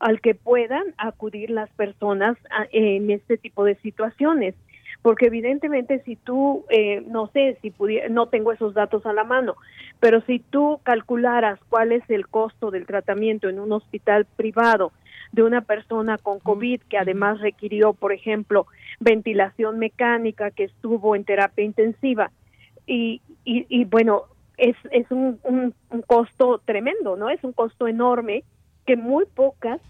al que puedan acudir las personas en este tipo de situaciones. Porque evidentemente si tú, eh, no sé, si no tengo esos datos a la mano, pero si tú calcularas cuál es el costo del tratamiento en un hospital privado de una persona con COVID que además requirió, por ejemplo, ventilación mecánica, que estuvo en terapia intensiva, y, y, bueno, es, es un, un costo tremendo, ¿no? Es un costo enorme que muy pocas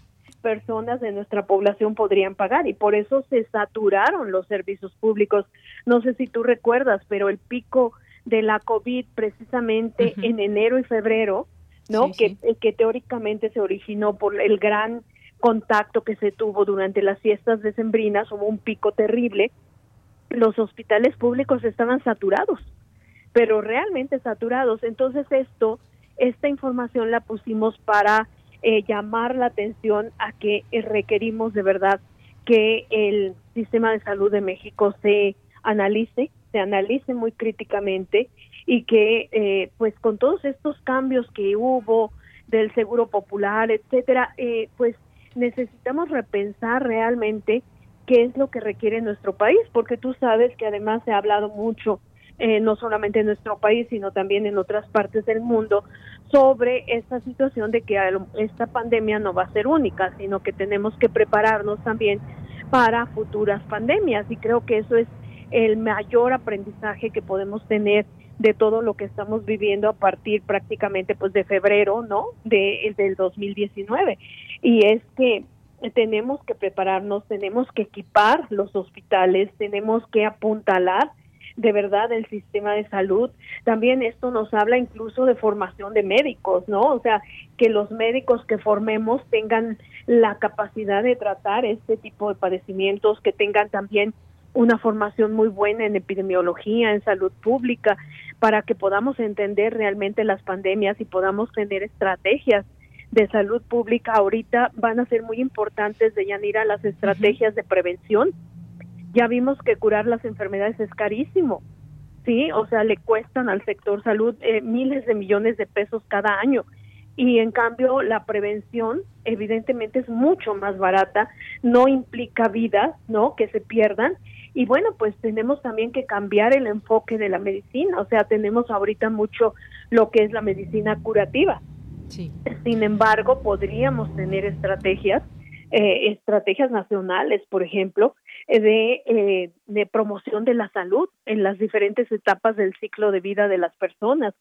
personas de nuestra población podrían pagar y por eso se saturaron los servicios públicos. No sé si tú recuerdas, pero el pico de la COVID precisamente en enero y febrero, ¿no? que, que teóricamente se originó por el gran contacto que se tuvo durante las fiestas decembrinas, hubo un pico terrible. Los hospitales públicos estaban saturados, pero realmente saturados. Entonces esto, esta información la pusimos para eh, llamar la atención a que eh, requerimos de verdad que el sistema de salud de México se analice, se analice muy críticamente y que eh, pues con todos estos cambios que hubo del seguro popular, etcétera, pues necesitamos repensar realmente qué es lo que requiere nuestro país, porque tú sabes que además se ha hablado mucho eh, no solamente en nuestro país, sino también en otras partes del mundo, sobre esta situación de que esta pandemia no va a ser única, sino que tenemos que prepararnos también para futuras pandemias. Y creo que eso es el mayor aprendizaje que podemos tener de todo lo que estamos viviendo a partir prácticamente pues de febrero, ¿no? De del 2019 y es que tenemos que prepararnos, tenemos que equipar los hospitales, tenemos que apuntalar de verdad el sistema de salud. También esto nos habla incluso de formación de médicos, ¿no? O sea, que los médicos que formemos tengan la capacidad de tratar este tipo de padecimientos, que tengan también una formación muy buena en epidemiología, en salud pública, para que podamos entender realmente las pandemias y podamos tener estrategias de salud pública. Ahorita van a ser muy importantes de Yanira las estrategias de prevención ya vimos que curar las enfermedades es carísimo, ¿sí? O sea, le cuestan al sector salud eh, miles de millones de pesos cada año. Y en cambio, la prevención evidentemente es mucho más barata, no implica vidas, ¿no? Que se pierdan. Y bueno, pues tenemos también que cambiar el enfoque de la medicina, o sea, tenemos ahorita mucho lo que es la medicina curativa. Sí. Sin embargo, podríamos tener estrategias eh, estrategias nacionales, por ejemplo, eh, de, eh, de promoción de la salud en las diferentes etapas del ciclo de vida de las personas.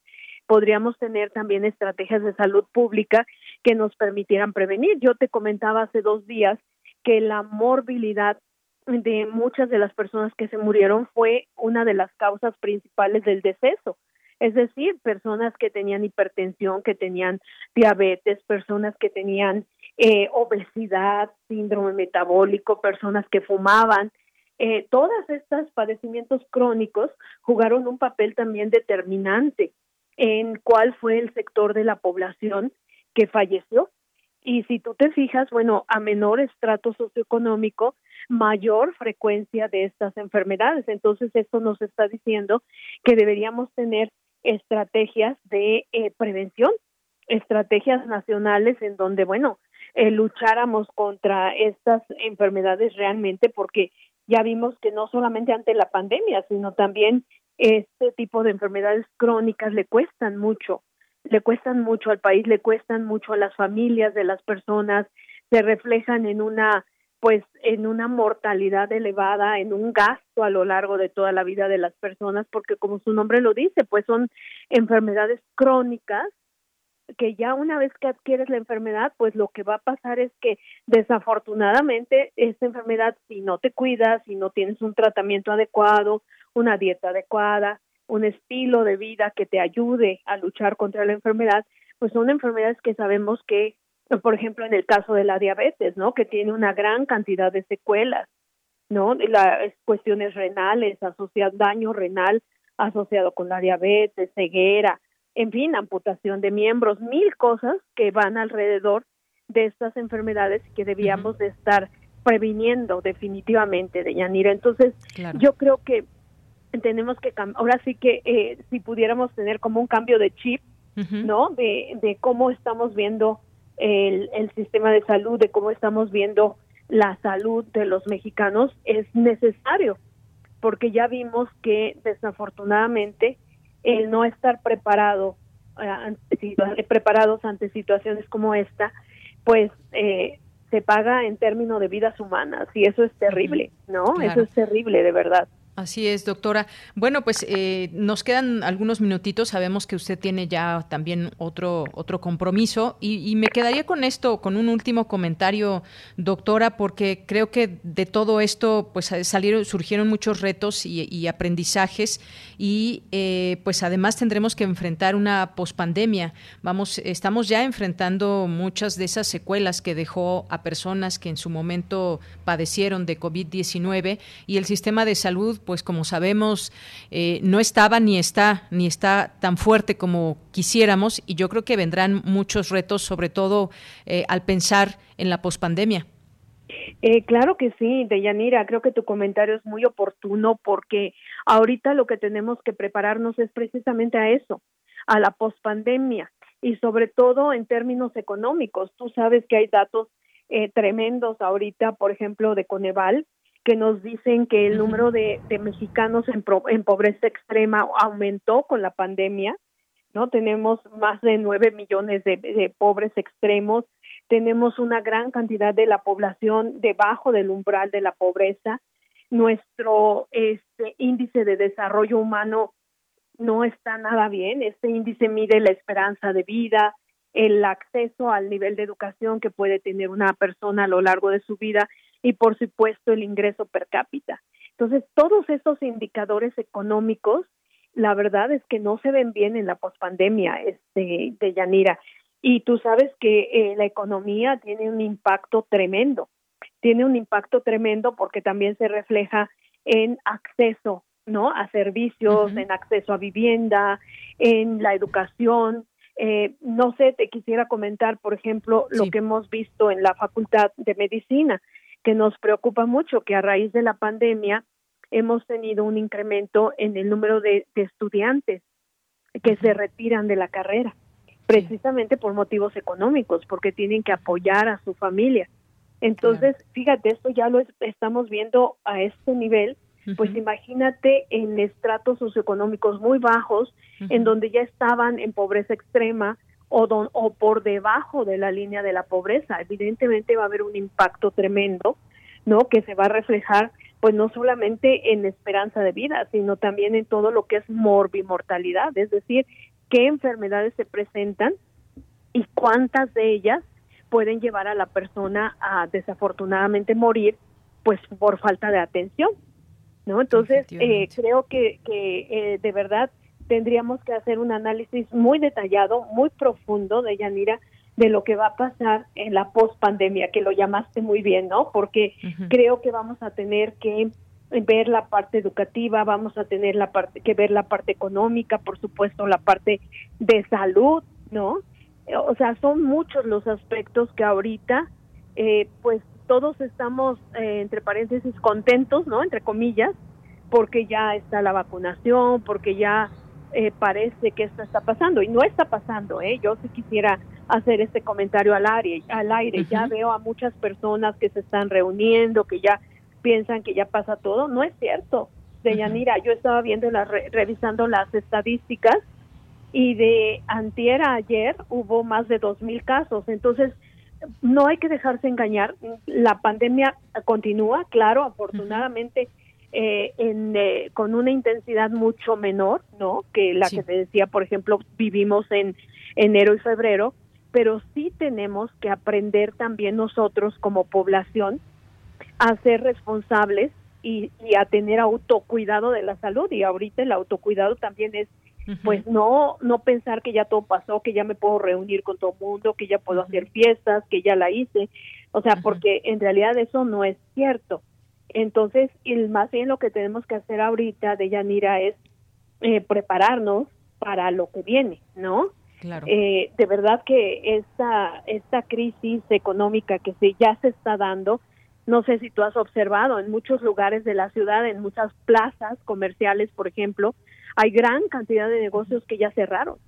Podríamos tener también estrategias de salud pública que nos permitieran prevenir. Yo te comentaba hace dos días que la morbilidad de muchas de las personas que se murieron fue una de las causas principales del deceso. Es decir, personas que tenían hipertensión, que tenían diabetes, personas que tenían eh, obesidad, síndrome metabólico, personas que fumaban. Eh, todos estos padecimientos crónicos jugaron un papel también determinante en cuál fue el sector de la población que falleció. Y si tú te fijas, bueno, a menor estrato socioeconómico, mayor frecuencia de estas enfermedades. Entonces, esto nos está diciendo que deberíamos tener estrategias de eh, prevención, estrategias nacionales en donde, bueno, eh, lucháramos contra estas enfermedades realmente, porque ya vimos que no solamente ante la pandemia, sino también este tipo de enfermedades crónicas le cuestan mucho, le cuestan mucho al país, le cuestan mucho a las familias de las personas, se reflejan en una pues en una mortalidad elevada, en un gasto a lo largo de toda la vida de las personas, porque como su nombre lo dice, pues son enfermedades crónicas que ya una vez que adquieres la enfermedad, pues lo que va a pasar es que desafortunadamente esta enfermedad, si no te cuidas, si no tienes un tratamiento adecuado, una dieta adecuada, un estilo de vida que te ayude a luchar contra la enfermedad, pues son enfermedades que sabemos que, por ejemplo, en el caso de la diabetes, ¿no? Que tiene una gran cantidad de secuelas, ¿no? Las cuestiones renales, asociadas, daño renal asociado con la diabetes, ceguera, en fin, amputación de miembros, mil cosas que van alrededor de estas enfermedades que debíamos de estar previniendo definitivamente de Yanira. Entonces, yo creo que tenemos que, ahora sí que eh, si pudiéramos tener como un cambio de chip, ¿no? De, de cómo estamos viendo el, el sistema de salud, de cómo estamos viendo la salud de los mexicanos, es necesario, porque ya vimos que desafortunadamente el no estar preparado, eh, preparados ante situaciones como esta, pues eh, se paga en términos de vidas humanas y eso es terrible, ¿no? Eso es terrible, de verdad. Así es, doctora. Bueno, pues eh, nos quedan algunos minutitos. Sabemos que usted tiene ya también otro otro compromiso y, me quedaría con esto, con un último comentario, doctora, porque creo que de todo esto, pues salieron, surgieron muchos retos y, aprendizajes y eh, pues además tendremos que enfrentar una pospandemia. Vamos, estamos ya enfrentando muchas de esas secuelas que dejó a personas que en su momento padecieron de COVID-19 y el sistema de salud pues como sabemos, eh, no estaba ni está, ni está tan fuerte como quisiéramos y yo creo que vendrán muchos retos, sobre todo eh, al pensar en la pospandemia. Eh, claro que sí, Deyanira, creo que tu comentario es muy oportuno porque ahorita lo que tenemos que prepararnos es precisamente a eso, a la pospandemia y sobre todo en términos económicos. Tú sabes que hay datos tremendos ahorita, por ejemplo, de Coneval, que nos dicen que el número de, mexicanos en, en, pobreza extrema aumentó con la pandemia, ¿no? Tenemos más de nueve millones de, pobres extremos, tenemos una gran cantidad de la población debajo del umbral de la pobreza, nuestro este, índice de desarrollo humano no está nada bien, este índice mide la esperanza de vida, el acceso al nivel de educación que puede tener una persona a lo largo de su vida y por supuesto el ingreso per cápita. Entonces, todos estos indicadores económicos, la verdad es que no se ven bien en la pospandemia este, de Yanira. Y tú sabes que eh, la economía tiene un impacto tremendo. Tiene un impacto tremendo porque también se refleja en acceso, ¿no? A servicios, en acceso a vivienda, en la educación, eh, no sé, te quisiera comentar, por ejemplo, lo que hemos visto en la Facultad de Medicina que nos preocupa mucho, que a raíz de la pandemia hemos tenido un incremento en el número de, estudiantes que se retiran de la carrera, precisamente por motivos económicos, porque tienen que apoyar a su familia. Entonces, fíjate, esto ya lo estamos viendo a este nivel, pues imagínate en estratos socioeconómicos muy bajos, en donde ya estaban en pobreza extrema, o, o por debajo de la línea de la pobreza. Evidentemente va a haber un impacto tremendo, ¿no? Que se va a reflejar pues no solamente en esperanza de vida, sino también en todo lo que es morbimortalidad, es decir, qué enfermedades se presentan y cuántas de ellas pueden llevar a la persona a desafortunadamente morir pues por falta de atención, ¿no? Entonces, eh, creo que, que eh, de verdad tendríamos que hacer un análisis muy detallado, muy profundo de Yanira de lo que va a pasar en la pospandemia, que lo llamaste muy bien, ¿no? Porque creo que vamos a tener que ver la parte educativa, vamos a tener la parte que ver la parte económica, por supuesto, la parte de salud, ¿no? O sea, son muchos los aspectos que ahorita, eh, pues todos estamos, eh, entre paréntesis, contentos, ¿no? Entre comillas, porque ya está la vacunación, porque ya eh, parece que esto está pasando y no está pasando, ¿eh? Yo sí quisiera hacer este comentario al aire, al aire. Ya veo a muchas personas que se están reuniendo, que ya piensan que ya pasa todo. No es cierto, Deyanira. Yo estaba viendo, la, revisando las estadísticas y de antier a ayer hubo más de dos mil casos. Entonces, no hay que dejarse engañar. La pandemia continúa, claro, afortunadamente eh, en, eh, con una intensidad mucho menor, ¿no? Que la que te decía, por ejemplo, vivimos en enero y febrero, pero sí tenemos que aprender también nosotros como población a ser responsables y, a tener autocuidado de la salud. Y ahorita el autocuidado también es pues no no pensar que ya todo pasó, que ya me puedo reunir con todo el mundo, que ya puedo hacer fiestas, que ya la hice, o sea, porque en realidad eso no es cierto. Entonces, el, más bien lo que tenemos que hacer ahorita de Yanira es eh, prepararnos para lo que viene, ¿no? Claro. Eh, de verdad que esta, esta crisis económica que se, ya se está dando, no sé si tú has observado en muchos lugares de la ciudad, en muchas plazas comerciales, por ejemplo, hay gran cantidad de negocios que ya cerraron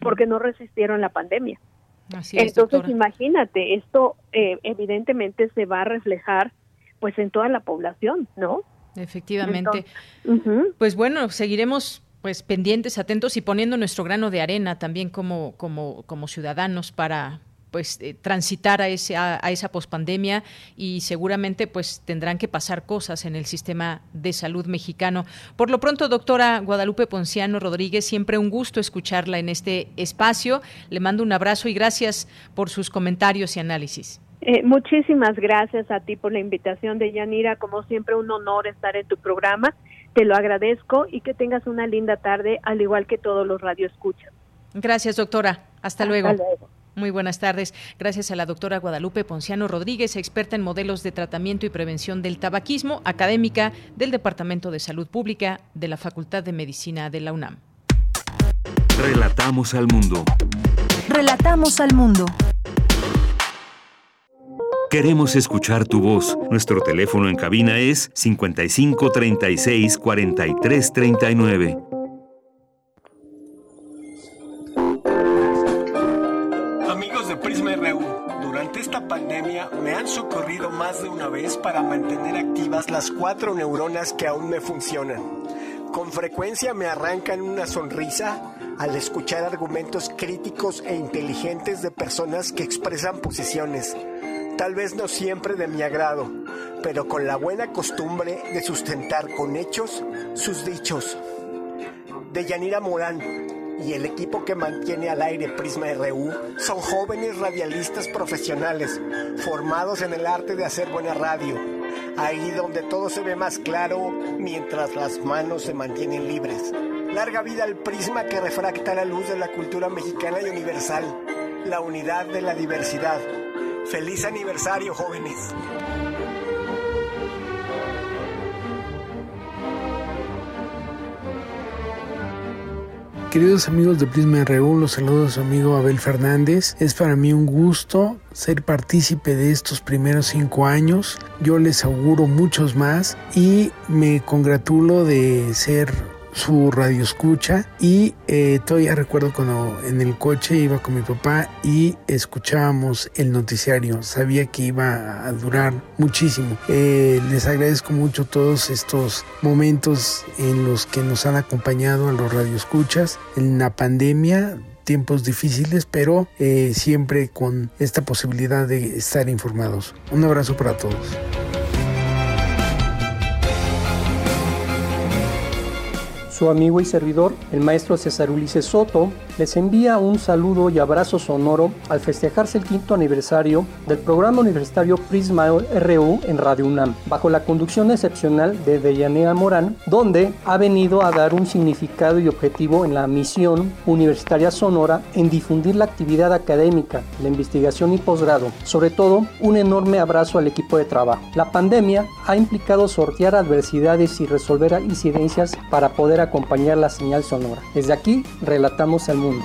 porque no resistieron la pandemia. Así es, Entonces, imagínate, esto eh, evidentemente se va a reflejar pues en toda la población, ¿no? Efectivamente. Pues bueno, seguiremos pues pendientes, atentos y poniendo nuestro grano de arena también como como como ciudadanos para pues eh, transitar a ese a, esa pospandemia y seguramente pues tendrán que pasar cosas en el sistema de salud mexicano. Por lo pronto, doctora Guadalupe Ponciano Rodríguez, siempre un gusto escucharla en este espacio. Le mando un abrazo y gracias por sus comentarios y análisis. Eh, muchísimas gracias a ti por la invitación de Yanira. Como siempre, un honor estar en tu programa. Te lo agradezco y que tengas una linda tarde, al igual que todos los radioescuchas. Gracias, doctora. Hasta, luego. Muy buenas tardes. Gracias a la doctora Guadalupe Ponciano Rodríguez, experta en modelos de tratamiento y prevención del tabaquismo, académica del Departamento de Salud Pública de la Facultad de Medicina de la UNAM. Relatamos al mundo. Relatamos al mundo. Queremos escuchar tu voz. Nuestro teléfono en cabina es 55 36 43 39. Amigos de Prisma RU. Durante esta pandemia me han socorrido más de una vez para mantener activas las cuatro neuronas que aún me funcionan. Con frecuencia me arrancan una sonrisa al escuchar argumentos críticos e inteligentes de personas que expresan posiciones, tal vez no siempre de mi agrado, pero con la buena costumbre de sustentar con hechos sus dichos. De Yanira Morán y el equipo que mantiene al aire Prisma RU son jóvenes radialistas profesionales, formados en el arte de hacer buena radio. Ahí donde todo se ve más claro mientras las manos se mantienen libres. Larga vida al prisma que refracta la luz de la cultura mexicana y universal, la unidad de la diversidad. Feliz aniversario, jóvenes. Queridos amigos de Prisma RU, los saludos a su amigo Abel Fernández. Es para mí un gusto ser partícipe de estos primeros cinco años. Yo les auguro muchos más y me congratulo de ser su radio escucha y eh, todavía recuerdo cuando en el coche iba con mi papá y escuchábamos el noticiario sabía que iba a durar muchísimo eh, les agradezco mucho todos estos momentos en los que nos han acompañado a los radioescuchas en la pandemia tiempos difíciles, pero eh, siempre con esta posibilidad de estar informados. Un abrazo para todos. Su amigo y servidor, el maestro César Ulises Soto, les envía un saludo y abrazo sonoro al festejarse el quinto aniversario del programa universitario Prisma RU en Radio UNAM, bajo la conducción excepcional de Deyanea Morán, donde ha venido a dar un significado y objetivo en la misión universitaria sonora en difundir la actividad académica, la investigación y posgrado. Sobre todo, un enorme abrazo al equipo de trabajo. La pandemia ha implicado sortear adversidades y resolver incidencias para poder acompañar la señal sonora. Desde aquí, relatamos el mundo.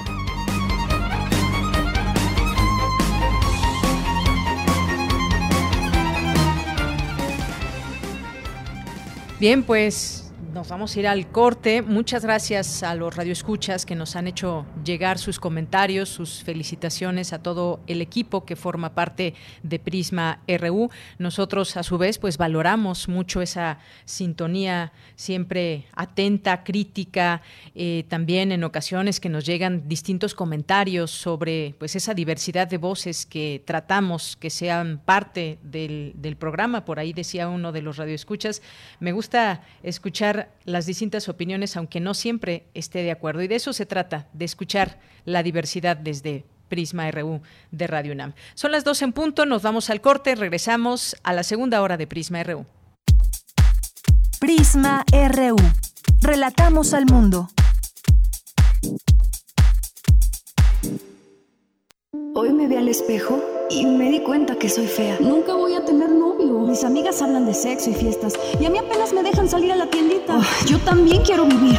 Bien, pues vamos a ir al corte. Muchas gracias a los radioescuchas que nos han hecho llegar sus comentarios, sus felicitaciones a todo el equipo que forma parte de Prisma RU. Nosotros, a su vez, pues valoramos mucho esa sintonía siempre atenta, crítica, eh, también en ocasiones que nos llegan distintos comentarios sobre pues esa diversidad de voces que tratamos que sean parte del, del programa. Por ahí decía uno de los radioescuchas, me gusta escuchar las distintas opiniones, aunque no siempre esté de acuerdo. Y de eso se trata, de escuchar la diversidad desde Prisma RU de Radio UNAM. Son las dos en punto, nos vamos al corte, regresamos a la segunda hora de Prisma RU. Prisma RU. Relatamos al mundo. Hoy me vi al espejo y me di cuenta que soy fea. Nunca voy a tener novio. Mis amigas hablan de sexo y fiestas y a mí apenas me dejan salir a la tiendita. yo también quiero vivir.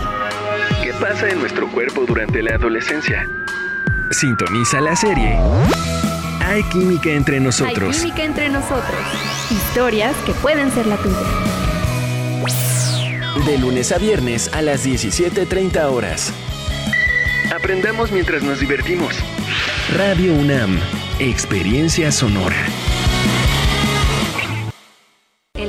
¿Qué pasa en nuestro cuerpo durante la adolescencia? Sintoniza la serie. Hay química entre nosotros. Hay química entre nosotros. Historias que pueden ser la tuya. De lunes a viernes a las 17.30 horas. Aprendamos mientras nos divertimos. Radio UNAM, Experiencia Sonora.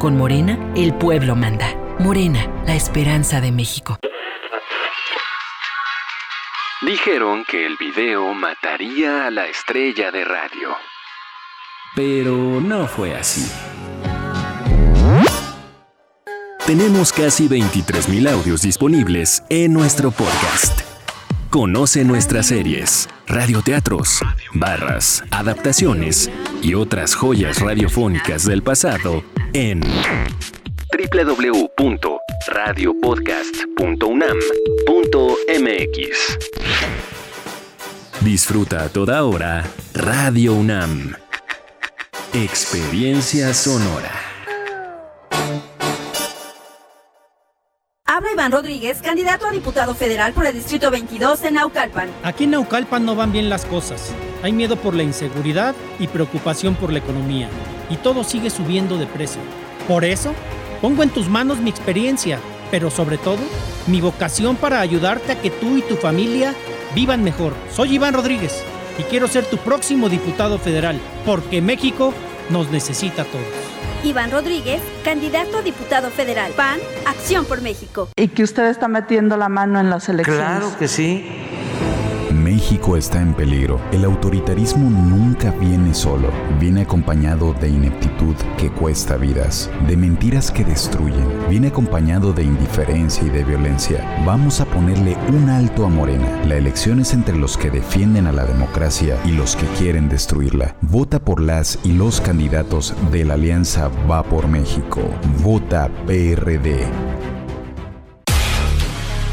Con Morena, el pueblo manda. Morena, la esperanza de México. Dijeron que el video mataría a la estrella de radio. Pero no fue así. Tenemos casi 23.000 audios disponibles en nuestro podcast. Conoce nuestras series, radioteatros, barras, adaptaciones y otras joyas radiofónicas del pasado en www.radiopodcast.unam.mx. Disfruta a toda hora Radio UNAM. Experiencia sonora. Habla Iván Rodríguez, candidato a diputado federal por el Distrito 22 de Naucalpan. Aquí en Naucalpan no van bien las cosas. Hay miedo por la inseguridad y preocupación por la economía. Y todo sigue subiendo de precio. Por eso, pongo en tus manos mi experiencia, pero sobre todo, mi vocación para ayudarte a que tú y tu familia vivan mejor. Soy Iván Rodríguez y quiero ser tu próximo diputado federal, porque México nos necesita a todos. Iván Rodríguez, candidato a diputado federal. PAN, Acción por México. Y que usted está metiendo la mano en las elecciones. Claro que sí. México está en peligro. El autoritarismo nunca viene solo. Viene acompañado de ineptitud que cuesta vidas, de mentiras que destruyen. Viene acompañado de indiferencia y de violencia. Vamos a ponerle un alto a Morena. La elección es entre los que defienden a la democracia y los que quieren destruirla. Vota por las y los candidatos de la alianza Va por México. Vota PRD.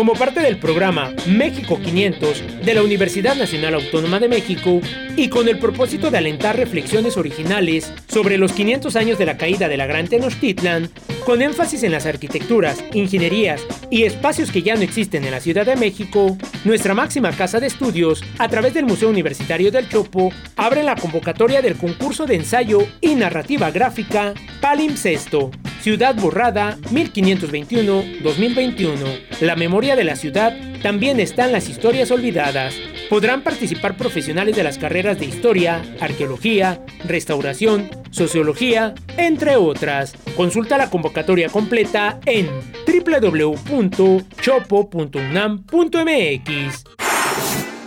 Como parte del programa México 500 de la Universidad Nacional Autónoma de México y con el propósito de alentar reflexiones originales sobre los 500 años de la caída de la Gran Tenochtitlan, con énfasis en las arquitecturas, ingenierías y espacios que ya no existen en la Ciudad de México, nuestra máxima casa de estudios, a través del Museo Universitario del Chopo, abre la convocatoria del concurso de ensayo y narrativa gráfica Palimpsesto, Ciudad Borrada 1521-2021. La memoria de la ciudad también está en las historias olvidadas. Podrán participar profesionales de las carreras de historia, arqueología, restauración, sociología, entre otras. Consulta la convocatoria completa en www.chopo.unam.mx.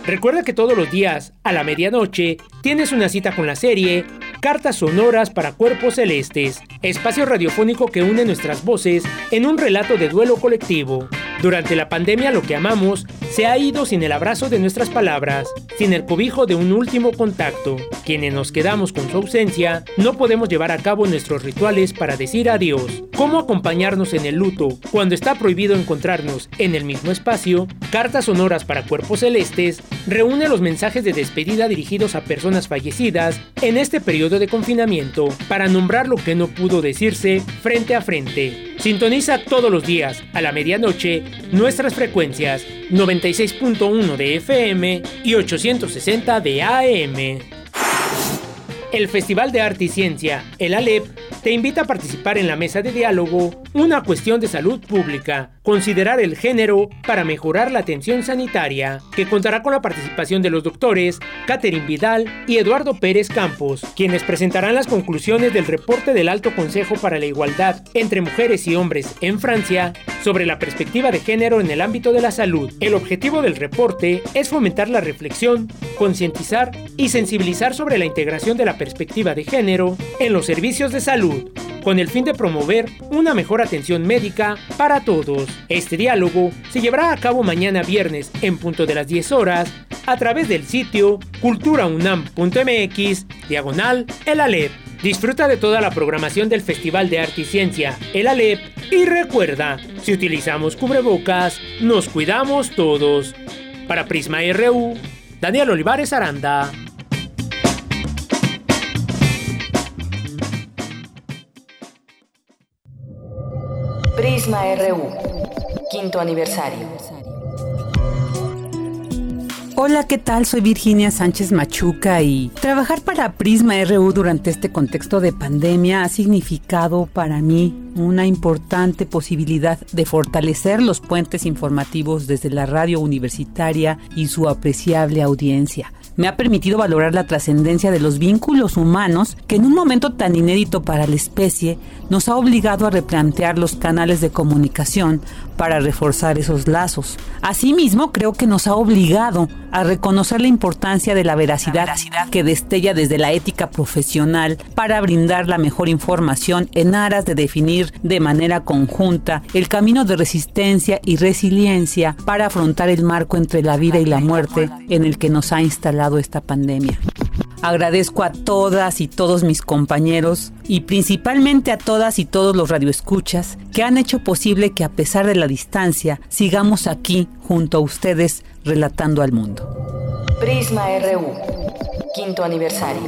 Recuerda que todos los días, a la medianoche, tienes una cita con la serie Cartas Sonoras para Cuerpos Celestes, espacio radiofónico que une nuestras voces en un relato de duelo colectivo. Durante la pandemia lo que amamos se ha ido sin el abrazo de nuestras palabras, sin el cobijo de un último contacto. Quienes nos quedamos con su ausencia, no podemos llevar a cabo nuestros rituales para decir adiós. ¿Cómo acompañarnos en el luto cuando está prohibido encontrarnos en el mismo espacio? Cartas Sonoras para Cuerpos Celestes reúne los mensajes de despedida dirigidos a personas fallecidas en este periodo de confinamiento para nombrar lo que no pudo decirse frente a frente. Sintoniza todos los días a la medianoche nuestras frecuencias 96.1 de FM y 860 de AM. El Festival de Arte y Ciencia, el ALEP, te invita a participar en la mesa de diálogo Una cuestión de salud pública, considerar el género para mejorar la atención sanitaria, que contará con la participación de los doctores Catherine Vidal y Eduardo Pérez Campos, quienes presentarán las conclusiones del reporte del Alto Consejo para la Igualdad entre Mujeres y Hombres en Francia sobre la perspectiva de género en el ámbito de la salud. El objetivo del reporte es fomentar la reflexión, concientizar y sensibilizar sobre la integración de la perspectiva de género en los servicios de salud con el fin de promover una mejor atención médica para todos. Este diálogo se llevará a cabo mañana viernes en punto de las 10 horas a través del sitio culturaunam.mx diagonal el Alep. Disfruta de toda la programación del Festival de Arte y Ciencia, el Alep, y recuerda, si utilizamos cubrebocas, nos cuidamos todos. Para Prisma RU, Daniel Olivares Aranda. Prisma RU, quinto aniversario. Hola, ¿qué tal? Soy Virginia Sánchez Machuca y trabajar para Prisma RU durante este contexto de pandemia ha significado para mí una importante posibilidad de fortalecer los puentes informativos desde la radio universitaria y su apreciable audiencia me ha permitido valorar la trascendencia de los vínculos humanos que en un momento tan inédito para la especie nos ha obligado a replantear los canales de comunicación para reforzar esos lazos. Asimismo, creo que nos ha obligado a reconocer la importancia de la veracidad, que destella desde la ética profesional para brindar la mejor información en aras de definir de manera conjunta el camino de resistencia y resiliencia para afrontar el marco entre la vida y la muerte en el que nos ha instalado esta pandemia. Agradezco a todas y todos mis compañeros y principalmente a todas y todos los radioescuchas que han hecho posible que a pesar de la distancia sigamos aquí junto a ustedes relatando al mundo. Prisma RU, quinto aniversario.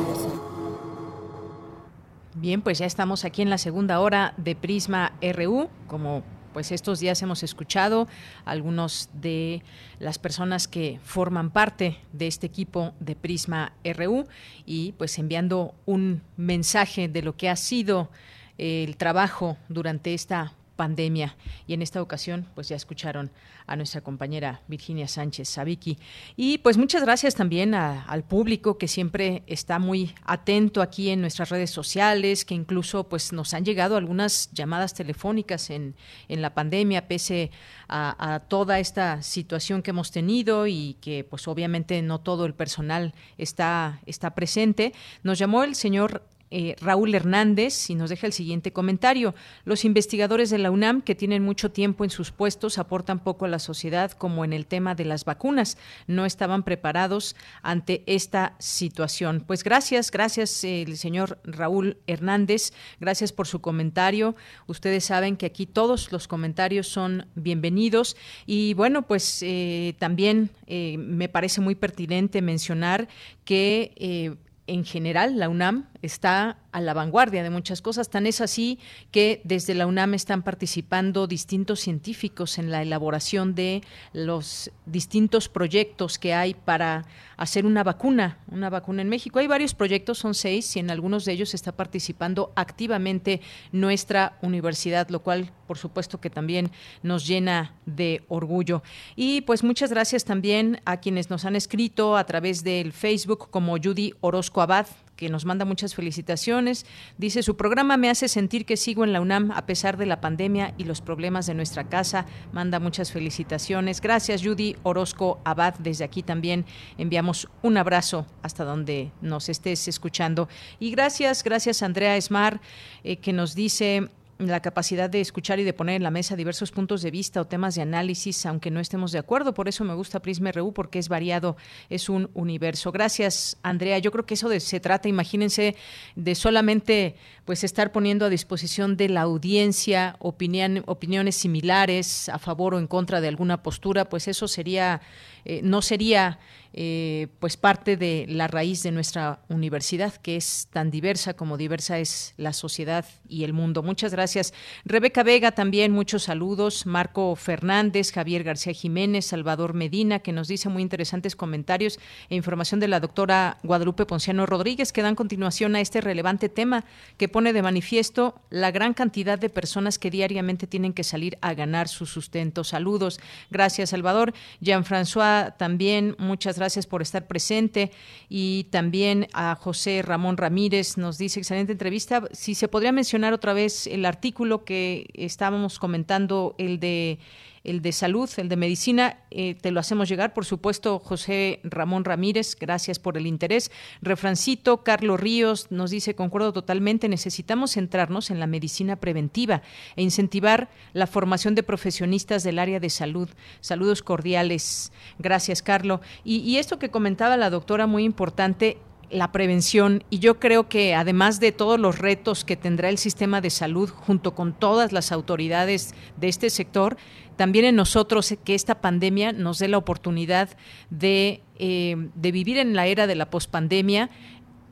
Bien, pues ya estamos aquí en la segunda hora de Prisma RU, como pues estos días hemos escuchado algunos de las personas que forman parte de este equipo de Prisma RU y pues enviando un mensaje de lo que ha sido el trabajo durante esta pandemia. Y en esta ocasión, pues ya escucharon a nuestra compañera Virginia Sánchez Sabiki. Y pues muchas gracias también al público que siempre está muy atento aquí en nuestras redes sociales, que incluso pues nos han llegado algunas llamadas telefónicas en, en la pandemia, pese a, a, toda esta situación que hemos tenido y que pues obviamente no todo el personal está, está presente. Nos llamó el señor eh, Raúl Hernández y nos deja el siguiente comentario. Los investigadores de la UNAM, que tienen mucho tiempo en sus puestos, aportan poco a la sociedad, como en el tema de las vacunas. No estaban preparados ante esta situación. Pues gracias, gracias el señor Raúl Hernández, gracias por su comentario. Ustedes saben que aquí todos los comentarios son bienvenidos y bueno, pues eh, también eh, me parece muy pertinente mencionar que en general la UNAM está a la vanguardia de muchas cosas. Tan es así que desde la UNAM están participando distintos científicos en la elaboración de los distintos proyectos que hay para hacer una vacuna, una vacuna en México. Hay varios proyectos, son seis, y en algunos de ellos está participando activamente nuestra universidad, lo cual, por supuesto, que también nos llena de orgullo. Y pues muchas gracias también a quienes nos han escrito a través del Facebook, como Judy Orozco Abad, que nos manda muchas felicitaciones. Dice, su programa me hace sentir que sigo en la UNAM a pesar de la pandemia y los problemas de nuestra casa. Manda muchas felicitaciones. Gracias, Judy Orozco Abad. Desde aquí también enviamos un abrazo hasta donde nos estés escuchando. Y gracias, gracias, Andrea Esmar, eh, que nos dice la capacidad de escuchar y de poner en la mesa diversos puntos de vista o temas de análisis, aunque no estemos de acuerdo. Por eso me gusta Prisma RU, porque es variado, es un universo. Gracias, Andrea. Yo creo que eso de, se trata, imagínense, de solamente pues estar poniendo a disposición de la audiencia opiniones similares a favor o en contra de alguna postura, pues eso sería, eh, no sería eh, pues parte de la raíz de nuestra universidad, que es tan diversa como diversa es la sociedad y el mundo. Muchas gracias. Rebeca Vega también, muchos saludos. Marco Fernández, Javier García Jiménez, Salvador Medina, que nos dice muy interesantes comentarios e información de la doctora Guadalupe Ponciano Rodríguez, que dan continuación a este relevante tema que pone de manifiesto la gran cantidad de personas que diariamente tienen que salir a ganar su sustento. Saludos. Gracias, Salvador. Jean-François también, muchas gracias por estar presente. Y también a José Ramón Ramírez nos dice, excelente entrevista. Si se podría mencionar otra vez el artículo que estábamos comentando, el de el de salud, el de medicina, eh, te lo hacemos llegar, por supuesto, José Ramón Ramírez, gracias por el interés. Refrancito, Carlos Ríos nos dice, concuerdo totalmente, necesitamos centrarnos en la medicina preventiva e incentivar la formación de profesionistas del área de salud. Saludos cordiales. Gracias, Carlos. Y, y esto que comentaba la doctora, muy importante, la prevención. Y yo creo que además de todos los retos que tendrá el sistema de salud junto con todas las autoridades de este sector, también en nosotros que esta pandemia nos dé la oportunidad de, eh, de vivir en la era de la pospandemia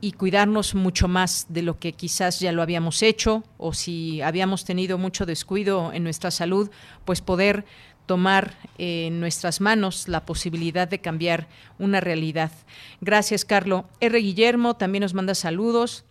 y cuidarnos mucho más de lo que quizás ya lo habíamos hecho o si habíamos tenido mucho descuido en nuestra salud, pues poder tomar en nuestras manos la posibilidad de cambiar una realidad. Gracias, Carlo. R. Guillermo también nos manda saludos.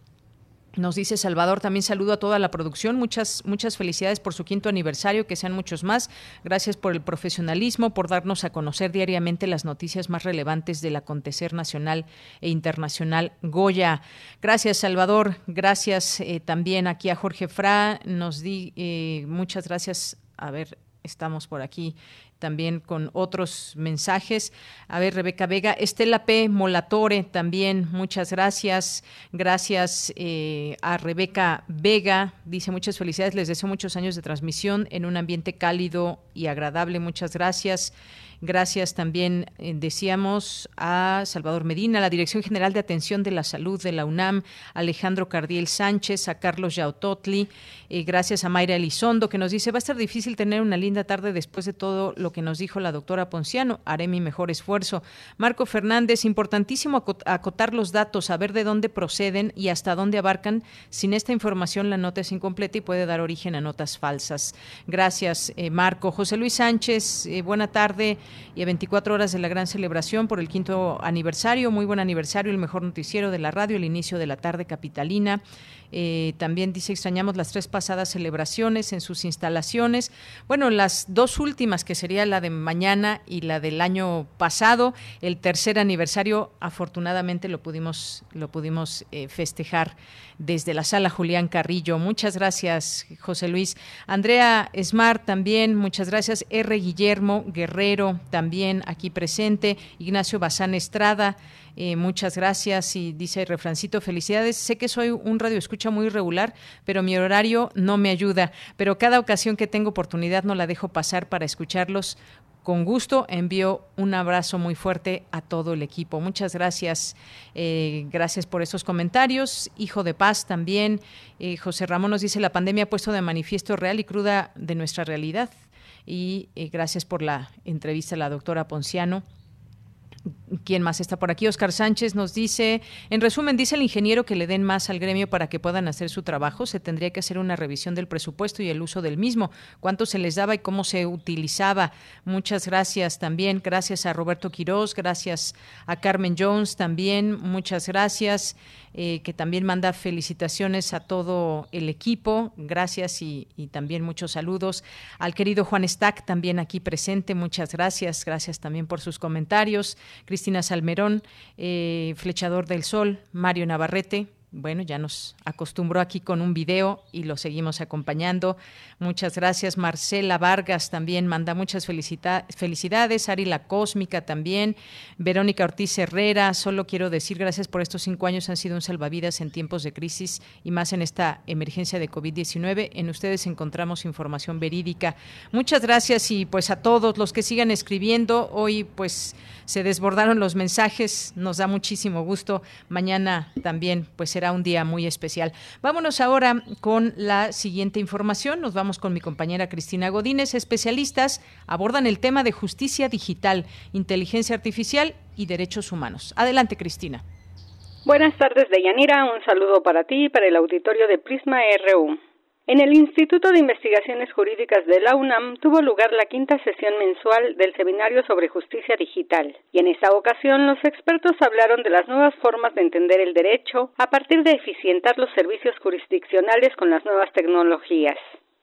Nos dice Salvador, también saludo a toda la producción. Muchas, muchas felicidades por su quinto aniversario, que sean muchos más. Gracias por el profesionalismo, por darnos a conocer diariamente las noticias más relevantes del acontecer nacional e internacional. Goya. Gracias, Salvador. Gracias eh, también aquí a Jorge Fra. Nos di eh, muchas gracias. A ver, estamos por aquí también con otros mensajes. A ver, Rebeca Vega, Estela P. Molatore también, muchas gracias. Gracias eh, a Rebeca Vega, dice muchas felicidades, les deseo muchos años de transmisión en un ambiente cálido y agradable, muchas gracias. Gracias también, eh, decíamos, a Salvador Medina, la Dirección General de Atención de la Salud de la UNAM, Alejandro Cardiel Sánchez, a Carlos Yautotli, eh, gracias a Mayra Elizondo, que nos dice, va a estar difícil tener una linda tarde después de todo lo que nos dijo la doctora Ponciano, haré mi mejor esfuerzo. Marco Fernández, importantísimo acotar los datos, saber de dónde proceden y hasta dónde abarcan. Sin esta información la nota es incompleta y puede dar origen a notas falsas. Gracias, eh, Marco. José Luis Sánchez, buena tarde y a 24 horas de la gran celebración por el quinto aniversario. Muy buen aniversario, el mejor noticiero de la radio, el inicio de la tarde capitalina. Eh, también dice extrañamos las tres pasadas celebraciones en sus instalaciones. Bueno, las dos últimas, que sería la de mañana y la del año pasado. El tercer aniversario, afortunadamente, lo pudimos, lo pudimos eh, festejar desde la sala Julián Carrillo. Muchas gracias, José Luis. Andrea Smart también, muchas gracias. R. Guillermo Guerrero también aquí presente. Ignacio Bazán Estrada. Eh, muchas gracias y dice refrancito, felicidades. Sé que soy un radio escucha muy irregular, pero mi horario no me ayuda. Pero cada ocasión que tengo oportunidad no la dejo pasar para escucharlos. Con gusto envío un abrazo muy fuerte a todo el equipo. Muchas gracias. Eh, gracias por esos comentarios. Hijo de paz también. Eh, José Ramón nos dice, la pandemia ha puesto de manifiesto real y cruda de nuestra realidad. Y gracias por la entrevista a la doctora Ponciano. ¿Quién más está por aquí? Oscar Sánchez nos dice, en resumen, dice el ingeniero que le den más al gremio para que puedan hacer su trabajo. Se tendría que hacer una revisión del presupuesto y el uso del mismo. ¿Cuánto se les daba y cómo se utilizaba? Muchas gracias también. Gracias a Roberto Quirós, gracias a Carmen Jones también. Muchas gracias. Eh, que también manda felicitaciones a todo el equipo. Gracias y, también muchos saludos al querido Juan Stack, también aquí presente. Muchas gracias. Gracias también por sus comentarios. Cristina Salmerón, eh, Flechador del Sol, Mario Navarrete, bueno, ya nos acostumbró aquí con un video y lo seguimos acompañando. Muchas gracias. Marcela Vargas también manda muchas felicidades. Ari La Cósmica también. Verónica Ortiz Herrera, solo quiero decir gracias por estos cinco años. Han sido un salvavidas en tiempos de crisis y más en esta emergencia de COVID-19. En ustedes encontramos información verídica. Muchas gracias y pues a todos los que sigan escribiendo. Hoy pues se desbordaron los mensajes. Nos da muchísimo gusto. Mañana también pues será un día muy especial. Vámonos ahora con la siguiente información. Nos vamos con mi compañera Cristina Godínez. Especialistas abordan el tema de justicia digital, inteligencia artificial y derechos humanos. Adelante, Cristina. Buenas tardes, Deyanira. Un saludo para ti y para el auditorio de Prisma RU. En el Instituto de Investigaciones Jurídicas de la UNAM tuvo lugar la quinta sesión mensual del Seminario sobre Justicia Digital, y en esta ocasión los expertos hablaron de las nuevas formas de entender el derecho a partir de eficientar los servicios jurisdiccionales con las nuevas tecnologías.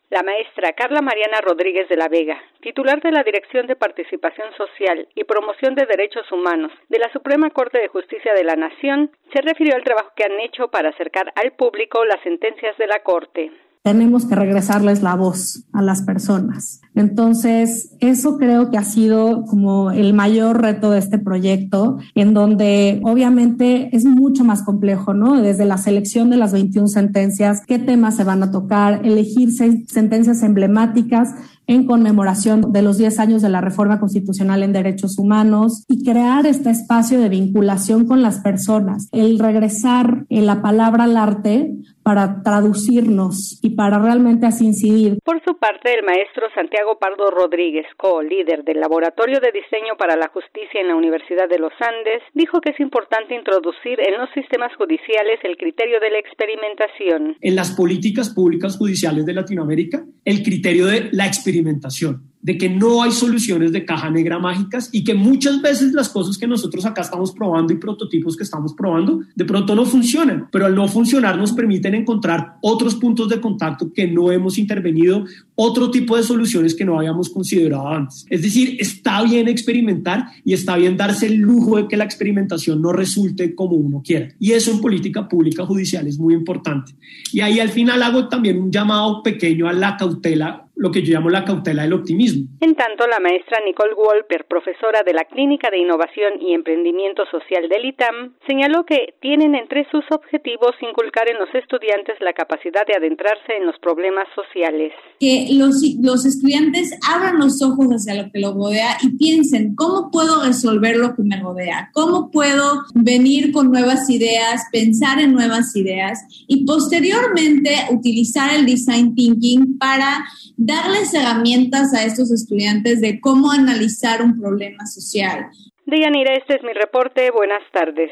La maestra Carla Mariana Rodríguez de la Vega, titular de la Dirección de Participación Social y Promoción de Derechos Humanos de la Suprema Corte de Justicia de la Nación, se refirió al trabajo que han hecho para acercar al público las sentencias de la Corte tenemos que regresarles la voz a las personas. Entonces, eso creo que ha sido como el mayor reto de este proyecto, en donde obviamente es mucho más complejo, ¿no? Desde la selección de las 21 sentencias, qué temas se van a tocar, elegir sentencias emblemáticas en conmemoración de los 10 años de la reforma constitucional en derechos humanos y crear este espacio de vinculación con las personas, el regresar en la palabra al arte para traducirnos y para realmente así incidir. Por su parte, el maestro Santiago Pardo Rodríguez, co-líder del Laboratorio de Diseño para la Justicia en la Universidad de los Andes, dijo que es importante introducir en los sistemas judiciales el criterio de la experimentación. En las políticas públicas judiciales de Latinoamérica, el criterio de la experimentación de que no hay soluciones de caja negra mágicas y que muchas veces las cosas que nosotros acá estamos probando y prototipos que estamos probando de pronto no funcionan, pero al no funcionar nos permiten encontrar otros puntos de contacto que no hemos intervenido, otro tipo de soluciones que no habíamos considerado antes. Es decir, está bien experimentar y está bien darse el lujo de que la experimentación no resulte como uno quiera. Y eso en política pública judicial es muy importante. Y ahí al final hago también un llamado pequeño a la cautela lo que yo llamo la cautela del optimismo. En tanto, la maestra Nicole Wolper, profesora de la Clínica de Innovación y Emprendimiento Social del ITAM, señaló que tienen entre sus objetivos inculcar en los estudiantes la capacidad de adentrarse en los problemas sociales. Que los, los estudiantes abran los ojos hacia lo que los rodea y piensen, ¿cómo puedo resolver lo que me rodea? ¿Cómo puedo venir con nuevas ideas, pensar en nuevas ideas y posteriormente utilizar el design thinking para darles herramientas a estos estudiantes de cómo analizar un problema social. Deyanira, este es mi reporte. Buenas tardes.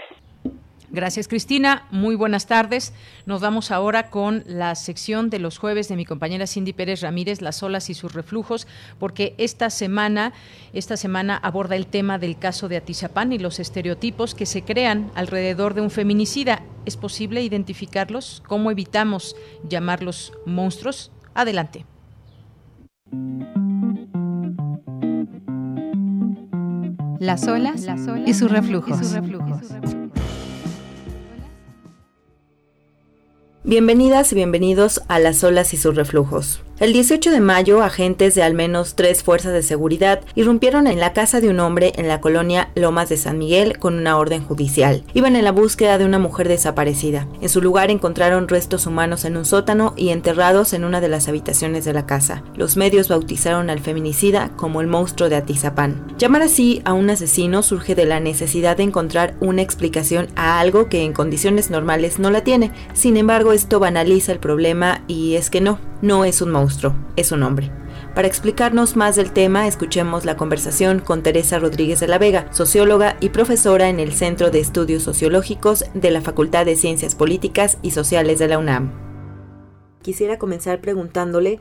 Gracias, Cristina. Muy buenas tardes. Nos vamos ahora con la sección de los jueves de mi compañera Cindy Pérez Ramírez, las olas y sus reflujos, porque esta semana, esta semana aborda el tema del caso de Atizapán y los estereotipos que se crean alrededor de un feminicida. ¿Es posible identificarlos? ¿Cómo evitamos llamarlos monstruos? Adelante. Las olas, y sus reflujos. Bienvenidas y bienvenidos a Las olas y sus reflujos. El 18 de mayo, agentes de al menos tres fuerzas de seguridad irrumpieron en la casa de un hombre en la colonia Lomas de San Miguel con una orden judicial. Iban en la búsqueda de una mujer desaparecida. En su lugar encontraron restos humanos en un sótano y enterrados en una de las habitaciones de la casa. Los medios bautizaron al feminicida como el monstruo de Atizapán. Llamar así a un asesino surge de la necesidad de encontrar una explicación a algo que en condiciones normales no la tiene. Sin embargo, esto banaliza el problema y es que no, no es un monstruo, es un hombre. Para explicarnos más del tema, escuchemos la conversación con Teresa Rodríguez de la Vega, socióloga y profesora en el Centro de Estudios Sociológicos de la Facultad de Ciencias Políticas y Sociales de la UNAM. Quisiera comenzar preguntándole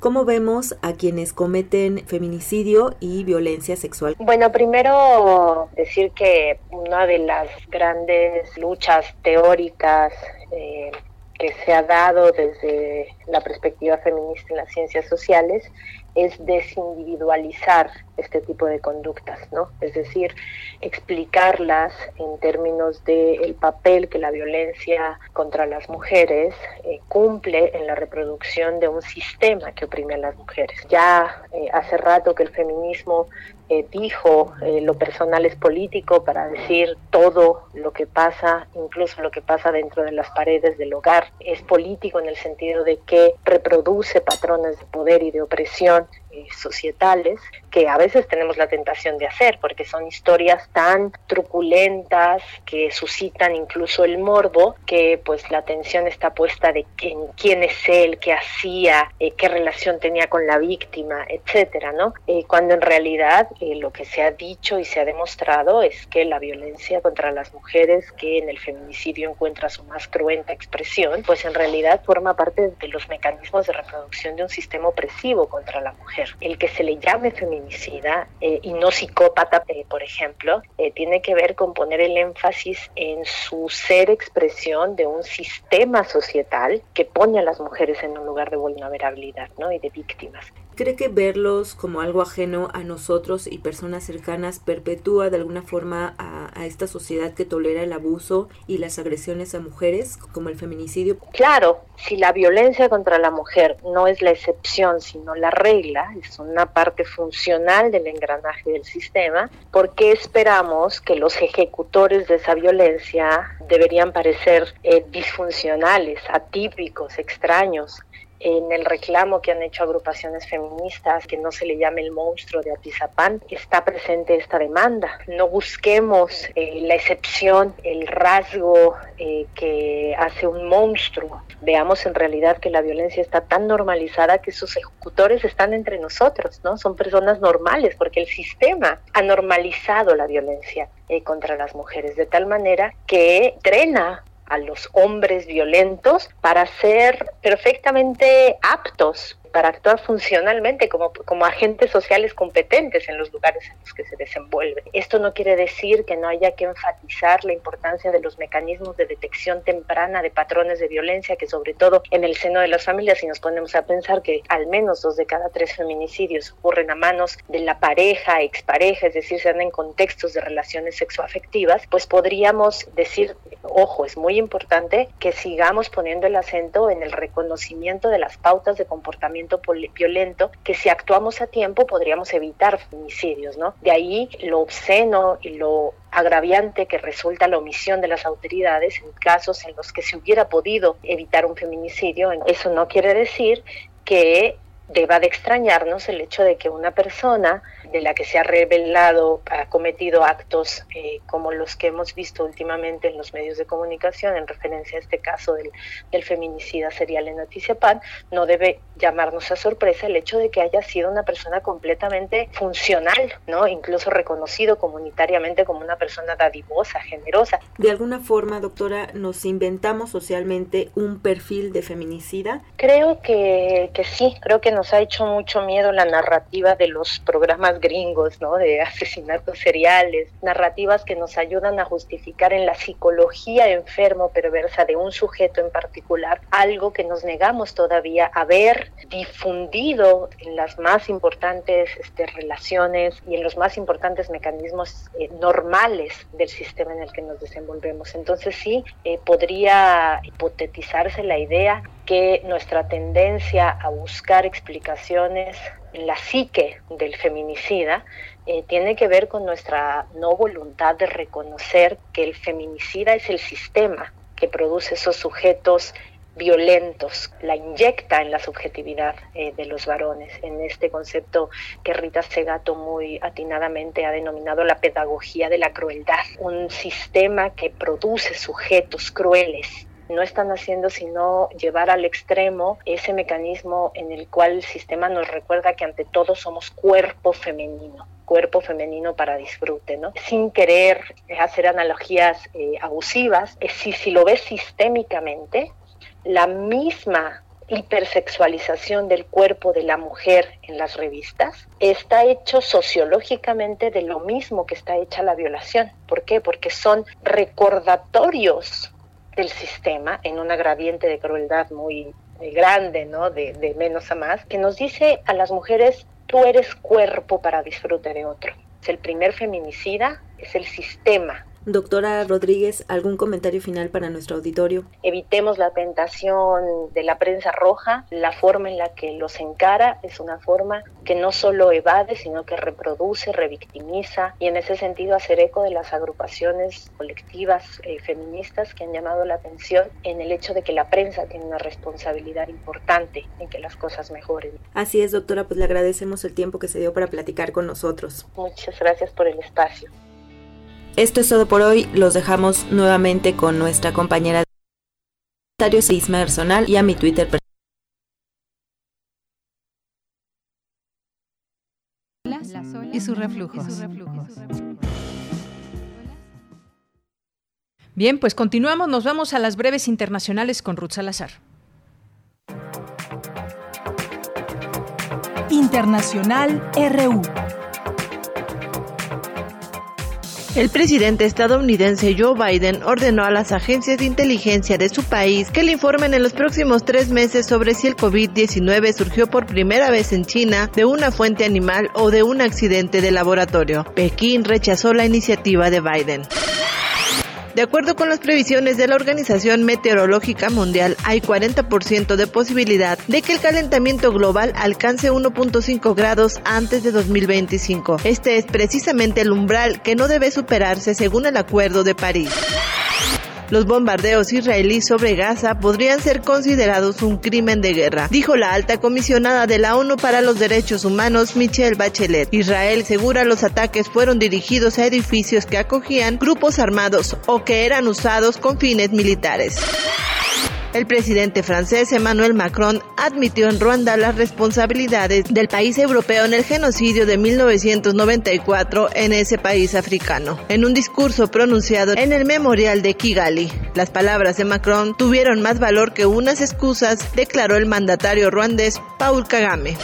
¿Cómo vemos a quienes cometen feminicidio y violencia sexual? Bueno, primero decir que una de las grandes luchas teóricas eh, que se ha dado desde la perspectiva feminista en las ciencias sociales es desindividualizar este tipo de conductas, ¿no? Es decir, explicarlas en términos del papel que la violencia contra las mujeres eh, cumple en la reproducción de un sistema que oprime a las mujeres. Ya eh, hace rato que el feminismo eh, dijo lo personal es político para decir todo lo que pasa, incluso lo que pasa dentro de las paredes del hogar, es político en el sentido de que reproduce patrones de poder y de opresión societales que a veces tenemos la tentación de hacer porque son historias tan truculentas que suscitan incluso el morbo que pues la atención está puesta de en quién es él, qué hacía, eh, qué relación tenía con la víctima, etcétera, ¿no? Eh, cuando en realidad eh, lo que se ha dicho y se ha demostrado es que la violencia contra las mujeres que en el feminicidio encuentra su más cruenta expresión, pues en realidad forma parte de los mecanismos de reproducción de un sistema opresivo contra la mujer. El que se le llame feminicida eh, y no psicópata, eh, por ejemplo, eh, tiene que ver con poner el énfasis en su ser expresión de un sistema societal que pone a las mujeres en un lugar de vulnerabilidad ¿no? y de víctimas. ¿Cree que verlos como algo ajeno a nosotros y personas cercanas perpetúa de alguna forma a, esta sociedad que tolera el abuso y las agresiones a mujeres, como el feminicidio? Claro, si la violencia contra la mujer no es la excepción, sino la regla, es una parte funcional del engranaje del sistema, ¿por qué esperamos que los ejecutores de esa violencia deberían parecer eh, disfuncionales, atípicos, extraños? En el reclamo que han hecho agrupaciones feministas que no se le llame el monstruo de Atizapán, está presente esta demanda. No busquemos eh, la excepción, el rasgo eh, que hace un monstruo. Veamos en realidad que la violencia está tan normalizada que sus ejecutores están entre nosotros, ¿no? Son personas normales porque el sistema ha normalizado la violencia eh, contra las mujeres de tal manera que drena a los hombres violentos para ser perfectamente aptos para actuar funcionalmente como, como agentes sociales competentes en los lugares en los que se desenvuelven. Esto no quiere decir que no haya que enfatizar la importancia de los mecanismos de detección temprana de patrones de violencia, que sobre todo en el seno de las familias, si nos ponemos a pensar que al menos dos de cada tres feminicidios ocurren a manos de la pareja, expareja, es decir, se dan en contextos de relaciones sexoafectivas, pues podríamos decir, ojo, es muy importante que sigamos poniendo el acento en el reconocimiento de las pautas de comportamiento violento que si actuamos a tiempo podríamos evitar femicidios, ¿no? De ahí lo obsceno y lo agraviante que resulta la omisión de las autoridades en casos en los que se hubiera podido evitar un feminicidio. Eso no quiere decir que deba de extrañarnos el hecho de que una persona de la que se ha revelado ha cometido actos eh, como los que hemos visto últimamente en los medios de comunicación en referencia a este caso del, del feminicida serial en Noticia Pan, no debe llamarnos a sorpresa el hecho de que haya sido una persona completamente funcional, ¿no? incluso reconocido comunitariamente como una persona dadivosa, generosa. De alguna forma, doctora, nos inventamos socialmente un perfil de feminicida. Creo que, que sí, creo que nos ha hecho mucho miedo la narrativa de los programas gringos, ¿no? De asesinatos seriales, narrativas que nos ayudan a justificar en la psicología enfermo perversa de un sujeto en particular algo que nos negamos todavía a ver difundido en las más importantes este, relaciones y en los más importantes mecanismos eh, normales del sistema en el que nos desenvolvemos. Entonces sí, eh, podría hipotetizarse la idea que nuestra tendencia a buscar explicaciones la psique del feminicida eh, tiene que ver con nuestra no voluntad de reconocer que el feminicida es el sistema que produce esos sujetos violentos, la inyecta en la subjetividad eh, de los varones, en este concepto que Rita Segato muy atinadamente ha denominado la pedagogía de la crueldad, un sistema que produce sujetos crueles no están haciendo sino llevar al extremo ese mecanismo en el cual el sistema nos recuerda que ante todo somos cuerpo femenino cuerpo femenino para disfrute, ¿no? Sin querer hacer analogías eh, abusivas, es si, si lo ves sistémicamente, la misma hipersexualización del cuerpo de la mujer en las revistas está hecho sociológicamente de lo mismo que está hecha la violación. ¿Por qué? Porque son recordatorios del sistema en una gradiente de crueldad muy, grande, ¿no? De, de menos a más, que nos dice a las mujeres, tú eres cuerpo para disfrute de otro. Es el primer feminicida, es el sistema Doctora Rodríguez, ¿algún comentario final para nuestro auditorio? Evitemos la tentación de la prensa roja. La forma en la que los encara es una forma que no solo evade, sino que reproduce, revictimiza y en ese sentido hacer eco de las agrupaciones colectivas eh, feministas que han llamado la atención en el hecho de que la prensa tiene una responsabilidad importante en que las cosas mejoren. Así es, doctora, pues le agradecemos el tiempo que se dio para platicar con nosotros. Muchas gracias por el espacio. Esto es todo por hoy. Los dejamos nuevamente con nuestra compañera de Isma personal y a mi Twitter personal. Y sus reflujos. Bien, pues continuamos. Nos vamos a las breves internacionales con Ruth Salazar. Internacional RU. El presidente estadounidense Joe Biden ordenó a las agencias de inteligencia de su país que le informen en los próximos tres meses sobre si el COVID-19 surgió por primera vez en China de una fuente animal o de un accidente de laboratorio. Pekín rechazó la iniciativa de Biden. De acuerdo con las previsiones de la Organización Meteorológica Mundial, hay 40% de posibilidad de que el calentamiento global alcance 1.5 grados antes de 2025. Este es precisamente el umbral que no debe superarse según el Acuerdo de París. Los bombardeos israelíes sobre Gaza podrían ser considerados un crimen de guerra, dijo la alta comisionada de la ONU para los Derechos Humanos, Michelle Bachelet. Israel segura los ataques fueron dirigidos a edificios que acogían grupos armados o que eran usados con fines militares. El presidente francés Emmanuel Macron admitió en Ruanda las responsabilidades del país europeo en el genocidio de 1994 en ese país africano. En un discurso pronunciado en el memorial de Kigali, las palabras de Macron tuvieron más valor que unas excusas, declaró el mandatario ruandés Paul Kagame.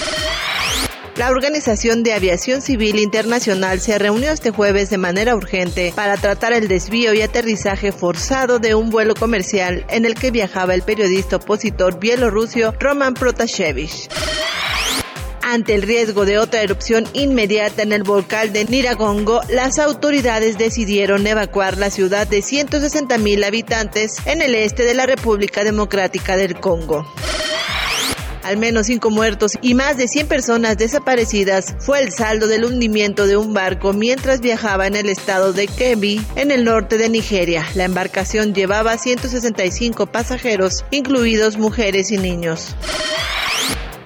La Organización de Aviación Civil Internacional se reunió este jueves de manera urgente para tratar el desvío y aterrizaje forzado de un vuelo comercial en el que viajaba el periodista opositor bielorruso Roman Protashevich. Ante el riesgo de otra erupción inmediata en el volcán de Niragongo, las autoridades decidieron evacuar la ciudad de 160 mil habitantes en el este de la República Democrática del Congo. Al menos cinco muertos y más de 100 personas desaparecidas fue el saldo del hundimiento de un barco mientras viajaba en el estado de Kebbi, en el norte de Nigeria. La embarcación llevaba 165 pasajeros, incluidos mujeres y niños.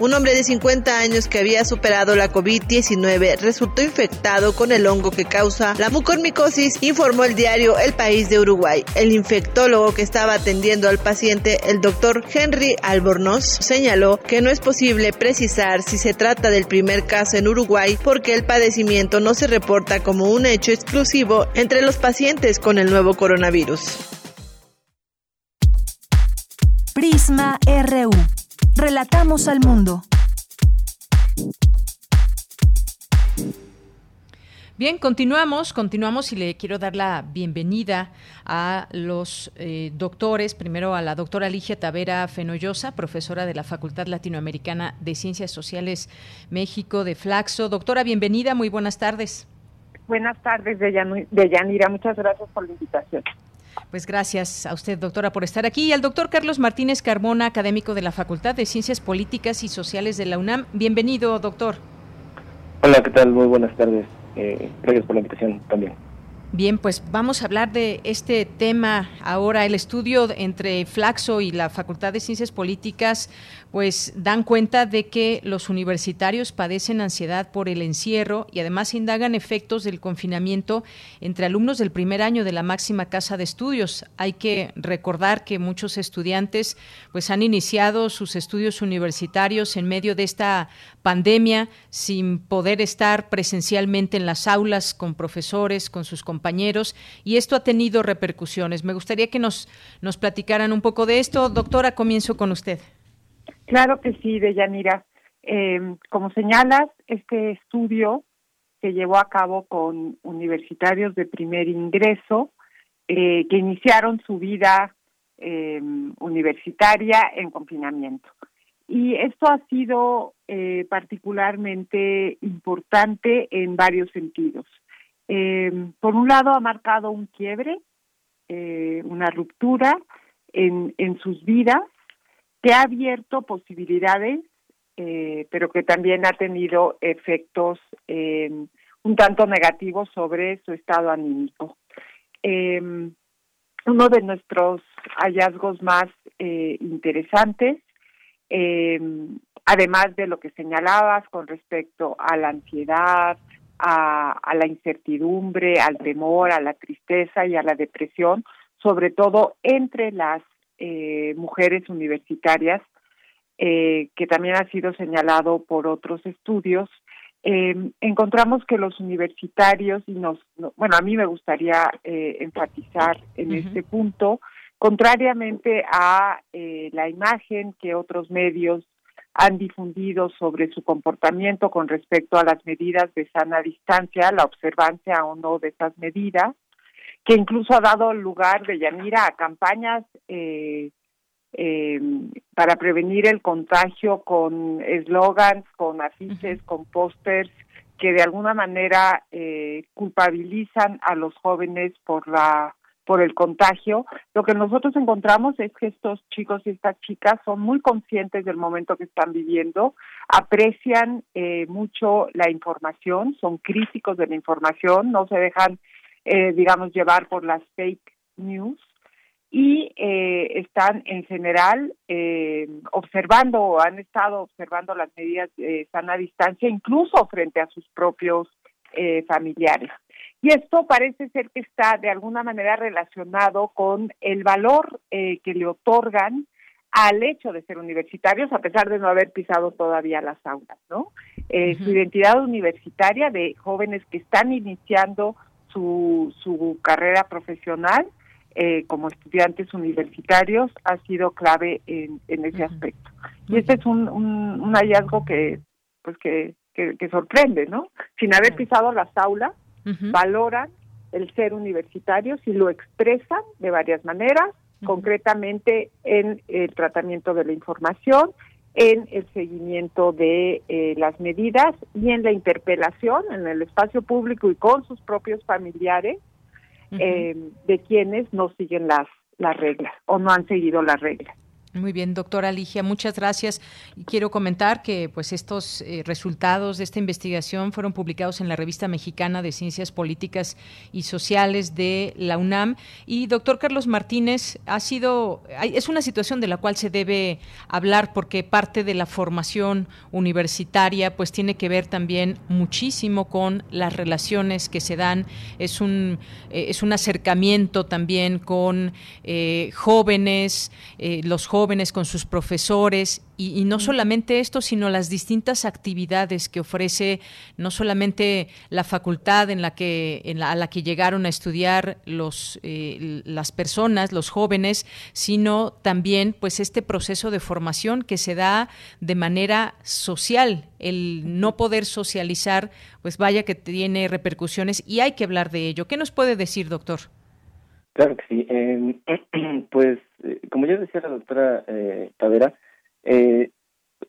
Un hombre de 50 años que había superado la COVID-19 resultó infectado con el hongo que causa la mucormicosis, informó el diario El País de Uruguay. El infectólogo que estaba atendiendo al paciente, el doctor Henry Albornoz, señaló que no es posible precisar si se trata del primer caso en Uruguay porque el padecimiento no se reporta como un hecho exclusivo entre los pacientes con el nuevo coronavirus. Prisma RU. Relatamos al mundo. Bien, continuamos, continuamos y le quiero dar la bienvenida a los eh, doctores, primero a la doctora Ligia Tavera Fenollosa, profesora de la Facultad Latinoamericana de Ciencias Sociales México de Flaxo. Doctora, bienvenida, muy buenas tardes. Buenas tardes, Deyanira, muchas gracias por la invitación. Pues gracias a usted, doctora, por estar aquí. Y al doctor Carlos Martínez Carmona, académico de la Facultad de Ciencias Políticas y Sociales de la UNAM. Bienvenido, doctor. Hola, ¿qué tal? Muy buenas tardes. Eh, gracias por la invitación también. Bien, pues vamos a hablar de este tema ahora. El estudio entre Flaxo y la Facultad de Ciencias Políticas pues dan cuenta de que los universitarios padecen ansiedad por el encierro y además indagan efectos del confinamiento entre alumnos del primer año de la máxima casa de estudios. Hay que recordar que muchos estudiantes pues han iniciado sus estudios universitarios en medio de esta pandemia sin poder estar presencialmente en las aulas con profesores, con sus compañeros y esto ha tenido repercusiones. Me gustaría que nos nos platicaran un poco de esto. Doctora, comienzo con usted. Claro que sí, Deyanira. Eh, como señalas, este estudio se llevó a cabo con universitarios de primer ingreso eh, que iniciaron su vida eh, universitaria en confinamiento. Y esto ha sido eh, particularmente importante en varios sentidos. por un lado, ha marcado un quiebre, una ruptura en, en sus vidas que ha abierto posibilidades, eh, pero que también ha tenido efectos eh, un tanto negativos sobre su estado anímico. Eh, uno de nuestros hallazgos más interesantes, además de lo que señalabas con respecto a la ansiedad, a, a, la incertidumbre, al temor, a la tristeza y a la depresión, sobre todo entre las eh, mujeres universitarias, eh, que también ha sido señalado por otros estudios, eh, encontramos que los universitarios, y nos, bueno, a mí me gustaría enfatizar en este punto, contrariamente a la imagen que otros medios han difundido sobre su comportamiento con respecto a las medidas de sana distancia, la observancia o no de esas medidas, que incluso ha dado lugar de Yanira a campañas eh, eh, para prevenir el contagio con eslogans, con afiches, con pósters que de alguna manera eh, culpabilizan a los jóvenes por la por el contagio. Lo que nosotros encontramos es que estos chicos y estas chicas son muy conscientes del momento que están viviendo, aprecian mucho la información, son críticos de la información, no se dejan eh, digamos, llevar por las fake news. y eh, están en general eh, observando o han estado observando las medidas de sana distancia incluso frente a sus propios eh, familiares. Y esto parece ser que está de alguna manera relacionado con el valor que le otorgan al hecho de ser universitarios, a pesar de no haber pisado todavía las aulas, ¿no? Su identidad universitaria de jóvenes que están iniciando su, su carrera profesional eh, como estudiantes universitarios ha sido clave en, ese aspecto. Y este es un, un, hallazgo que, pues que, que, sorprende, ¿no? Sin haber pisado las aulas, valoran el ser universitarios y lo expresan de varias maneras, concretamente en el tratamiento de la información, en el seguimiento de eh, las medidas y en la interpelación en el espacio público y con sus propios familiares eh, de quienes no siguen las, las reglas o no han seguido las reglas. Muy bien, doctora Ligia, muchas gracias. Quiero comentar que pues estos eh, resultados de esta investigación fueron publicados en la revista mexicana de Ciencias Políticas y Sociales de la UNAM. Y doctor Carlos Martínez, ha sido, es una situación de la cual se debe hablar porque parte de la formación universitaria pues tiene que ver también muchísimo con las relaciones que se dan. Es un, eh, es un acercamiento también con eh, jóvenes, los jóvenes jóvenes, con sus profesores y, no solamente esto, sino las distintas actividades que ofrece no solamente la facultad en la que en la, a la que llegaron a estudiar los eh, las personas, los jóvenes, sino también pues este proceso de formación que se da de manera social, el no poder socializar, pues vaya que tiene repercusiones y hay que hablar de ello. ¿Qué nos puede decir, doctor? Claro que sí. pues, eh, como ya decía la doctora eh, Tavera, eh,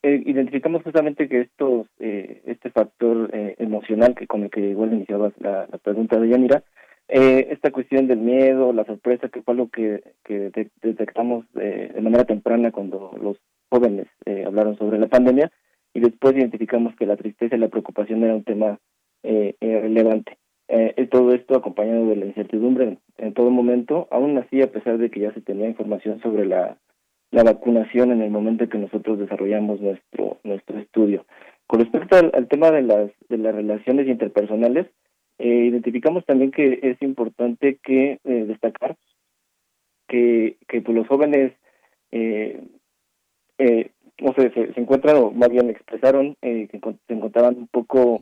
eh, identificamos justamente que estos, este factor emocional que con el que igual iniciabas la, pregunta de Yanira, esta cuestión del miedo, la sorpresa, que fue algo que, que detectamos de manera temprana cuando los jóvenes hablaron sobre la pandemia, y después identificamos que la tristeza y la preocupación era un tema relevante. Eh, todo esto acompañado de la incertidumbre en, todo momento, aún así a pesar de que ya se tenía información sobre la, la vacunación en el momento en que nosotros desarrollamos nuestro nuestro estudio. Con respecto al, tema de las de las relaciones interpersonales, eh, identificamos también que es importante que eh, destacar que que pues, los jóvenes eh, no sé, se, se, encuentran o más bien expresaron que se encontraban un poco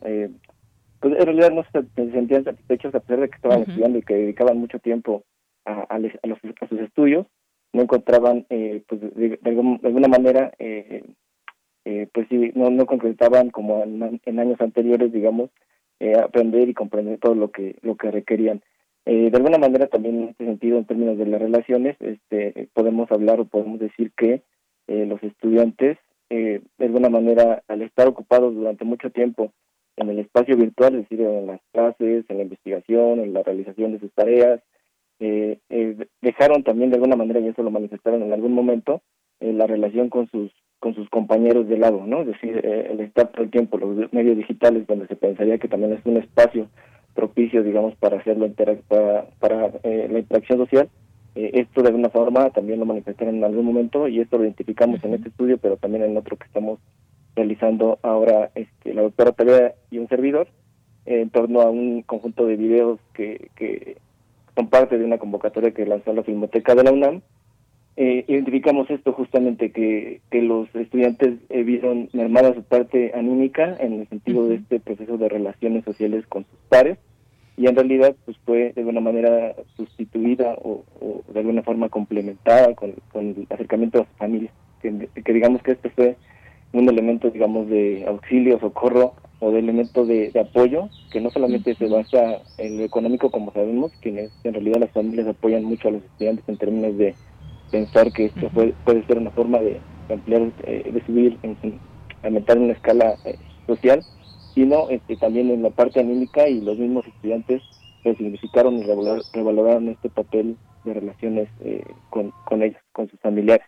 pues en realidad no se, sentían satisfechos a pesar de que estaban estudiando y que dedicaban mucho tiempo a, a, los, a sus estudios, no encontraban, eh, pues de, alguna manera, eh, eh, pues sí, no, no concretaban como en, años anteriores, digamos, eh, aprender y comprender todo lo que lo que requerían. Eh, de alguna manera también en este sentido, en términos de las relaciones, este, podemos hablar o podemos decir que los estudiantes, eh, de alguna manera, al estar ocupados durante mucho tiempo en el espacio virtual, es decir, en las clases, en la investigación, en la realización de sus tareas. Eh, eh, dejaron también de alguna manera, y eso lo manifestaron en algún momento, eh, la relación con sus con sus compañeros de lado, ¿no? Es decir, el estar todo el tiempo los medios digitales donde se pensaría que también es un espacio propicio, digamos, para hacerlo para, para la interacción social. esto de alguna forma también lo manifestaron en algún momento y esto lo identificamos en este estudio, pero también en otro que estamos realizando ahora este, la doctora Tarea y un servidor en torno a un conjunto de videos que, que son parte de una convocatoria que lanzó la Filmoteca de la UNAM. Eh, identificamos esto justamente que, que los estudiantes eh, vieron mermada su parte anímica en el sentido de este proceso de relaciones sociales con sus pares y en realidad pues fue de alguna manera sustituida o, de alguna forma complementada con, con el acercamiento a su familia que, que digamos que este fue un elemento, digamos, de auxilio, socorro o de elemento de, apoyo, que no solamente se basa en lo económico, como sabemos, que en realidad las familias apoyan mucho a los estudiantes en términos de pensar que esto puede, puede ser una forma de ampliar, eh, de subir, en, aumentar una escala eh, social, sino este, también en la parte anímica y los mismos estudiantes significaron y revaloraron este papel de relaciones eh, con, con ellos, con sus familiares.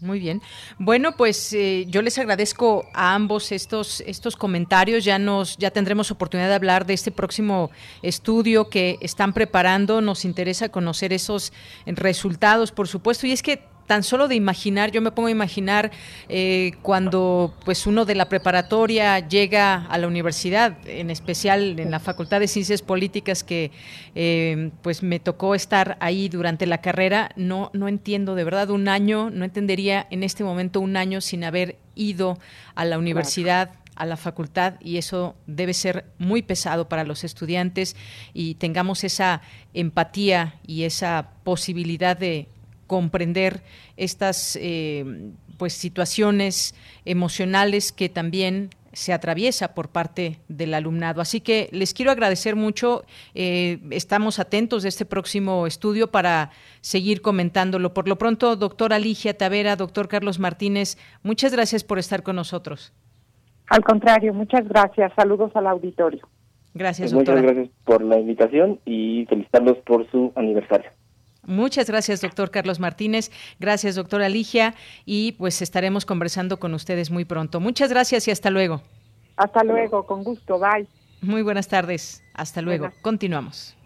Muy bien. Bueno, pues eh, yo les agradezco a ambos estos estos comentarios. Ya nos ya tendremos oportunidad de hablar de este próximo estudio que están preparando. Nos interesa conocer esos resultados, por supuesto. Y es que tan solo de imaginar, yo me pongo a imaginar eh, cuando pues uno de la preparatoria llega a la universidad, en especial en la Facultad de Ciencias Políticas que eh, pues me tocó estar ahí durante la carrera, no, no entiendo de verdad un año, no entendería en este momento un año sin haber ido a la universidad a la facultad y eso debe ser muy pesado para los estudiantes y tengamos esa empatía y esa posibilidad de comprender estas eh, pues situaciones emocionales que también se atraviesa por parte del alumnado. Así que les quiero agradecer mucho. Eh, estamos atentos de este próximo estudio para seguir comentándolo. Por lo pronto, doctora Ligia Tavera, doctor Carlos Martínez, muchas gracias por estar con nosotros. Al contrario, muchas gracias. Saludos al auditorio. Gracias, pues doctora. Muchas gracias por la invitación y felicitarlos por su aniversario. Muchas gracias, doctor Carlos Martínez. Gracias, doctora Ligia. Y pues estaremos conversando con ustedes muy pronto. Muchas gracias y hasta luego. Hasta luego, con gusto. Bye. Muy buenas tardes. Hasta luego. Continuamos.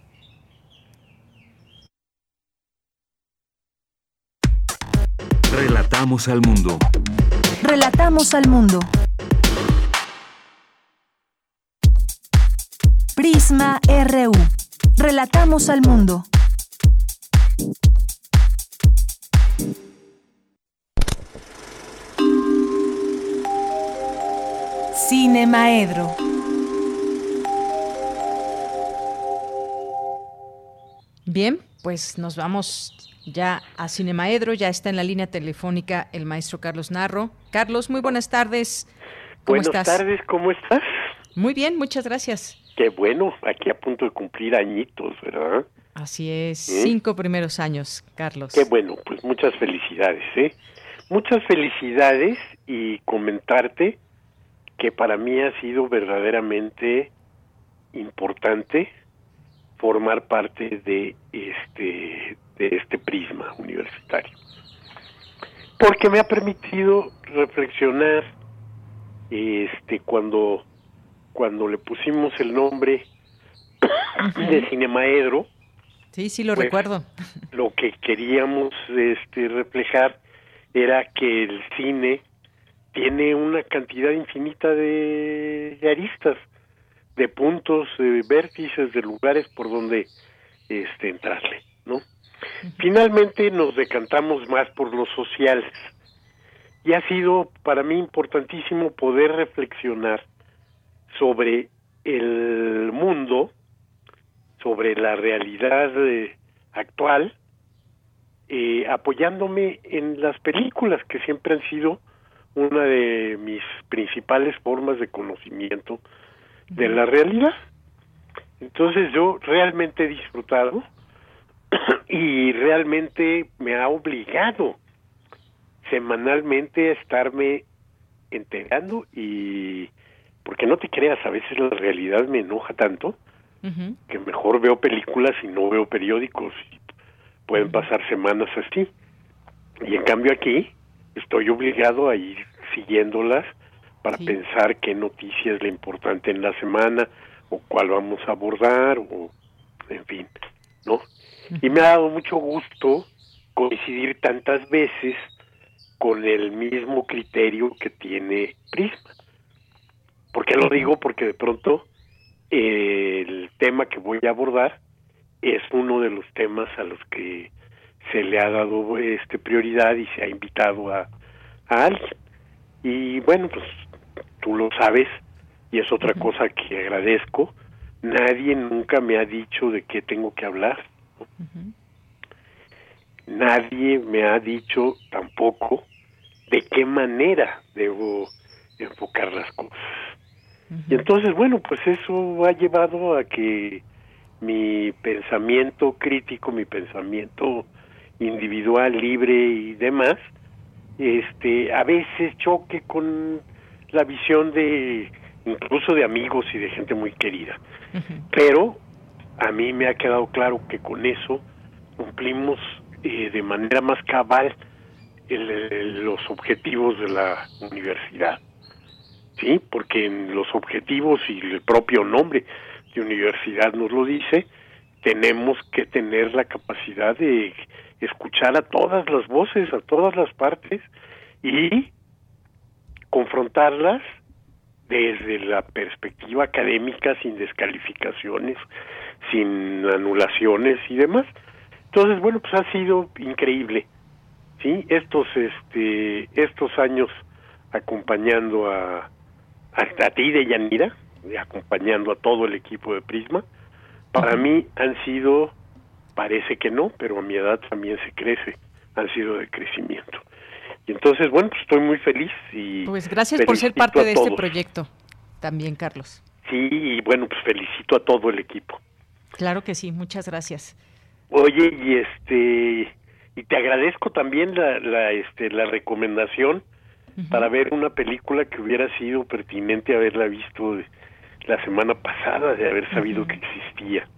Relatamos al mundo. Relatamos al mundo. Prisma RU. Relatamos al mundo. Cinemaedro. Bien, pues nos vamos ya a Cinemaedro. Ya está en la línea telefónica el maestro Carlos Narro. Carlos, muy buenas tardes. ¿Cómo buenas tardes, ¿cómo estás? Muy bien, muchas gracias. Qué bueno, aquí a punto de cumplir añitos, ¿verdad? Así es, ¿Eh? cinco primeros años, Carlos. Qué bueno, pues muchas felicidades, ¿eh? Muchas felicidades y comentarte que para mí ha sido verdaderamente importante formar parte de este de este prisma universitario porque me ha permitido reflexionar este cuando cuando le pusimos el nombre de Cinemaedro Sí, sí lo pues, recuerdo. Lo que queríamos este reflejar era que el cine tiene una cantidad infinita de, aristas, de puntos, de vértices, de lugares por donde este entrarle, ¿no? Finalmente nos decantamos más por los sociales y ha sido para mí importantísimo poder reflexionar sobre el mundo sobre la realidad eh, actual, eh, apoyándome en las películas que siempre han sido una de mis principales formas de conocimiento de la realidad. Entonces yo realmente he disfrutado y realmente me ha obligado semanalmente a estarme enterando y porque no te creas, a veces la realidad me enoja tanto que mejor veo películas y no veo periódicos. pueden pasar semanas así. Y en cambio aquí estoy obligado a ir siguiéndolas para pensar qué noticia es la importante en la semana o cuál vamos a abordar o en fin, ¿no? Y me ha dado mucho gusto coincidir tantas veces con el mismo criterio que tiene Prisma. ¿Por qué lo digo? Porque de pronto el tema que voy a abordar es uno de los temas a los que se le ha dado este prioridad y se ha invitado a, a alguien. Y bueno, pues tú lo sabes y es otra cosa que agradezco. Nadie nunca me ha dicho de qué tengo que hablar. Nadie me ha dicho tampoco de qué manera debo enfocar las cosas. Y entonces, bueno, pues eso ha llevado a que mi pensamiento crítico, mi pensamiento individual, libre y demás, este, a veces choque con la visión de incluso de amigos y de gente muy querida. Pero a mí me ha quedado claro que con eso cumplimos eh, de manera más cabal los objetivos de la universidad. ¿Sí? Porque en los objetivos y el propio nombre de universidad nos lo dice, tenemos que tener la capacidad de escuchar a todas las voces, a todas las partes y confrontarlas desde la perspectiva académica sin descalificaciones, sin anulaciones y demás. Entonces, bueno, pues ha sido increíble. Sí, estos este estos años acompañando a a ti de Yanira, acompañando a todo el equipo de Prisma, para mí han sido parece que no, pero a mi edad también se crece, han sido de crecimiento. Y entonces, bueno, pues estoy muy feliz y Pues gracias por ser parte de este proyecto también, Carlos. Sí, y bueno, pues felicito a todo el equipo. Claro que sí, muchas gracias. Oye, y este y te agradezco también la, la este la recomendación para ver una película que hubiera sido pertinente haberla visto la semana pasada de haber sabido que existía.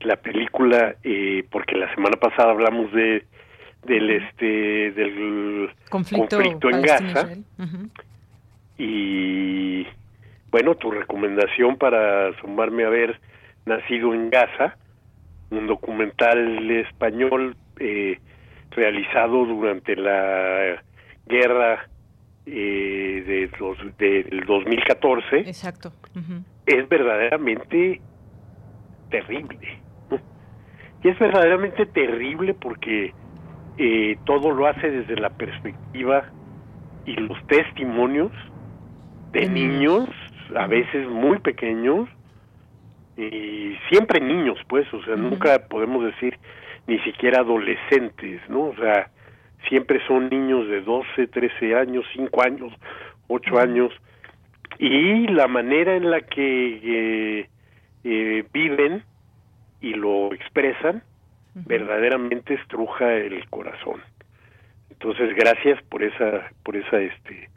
La película eh, porque la semana pasada hablamos de del este del conflicto, en Gaza. Y bueno tu recomendación para sumarme a ver nacido en Gaza un documental español eh, realizado durante la guerra eh, de dos, del 2014 exacto. Es verdaderamente terrible. Y es verdaderamente terrible porque eh, todo lo hace desde la perspectiva y los testimonios de niños, a veces muy pequeños, y siempre niños, pues, o sea, nunca podemos decir ni siquiera adolescentes, ¿no? O sea, siempre son niños de 12, 13 años, 5 años, 8 años, y la manera en la que eh, eh, viven y lo expresan, verdaderamente estruja el corazón. Entonces, gracias por esa, por esa, este,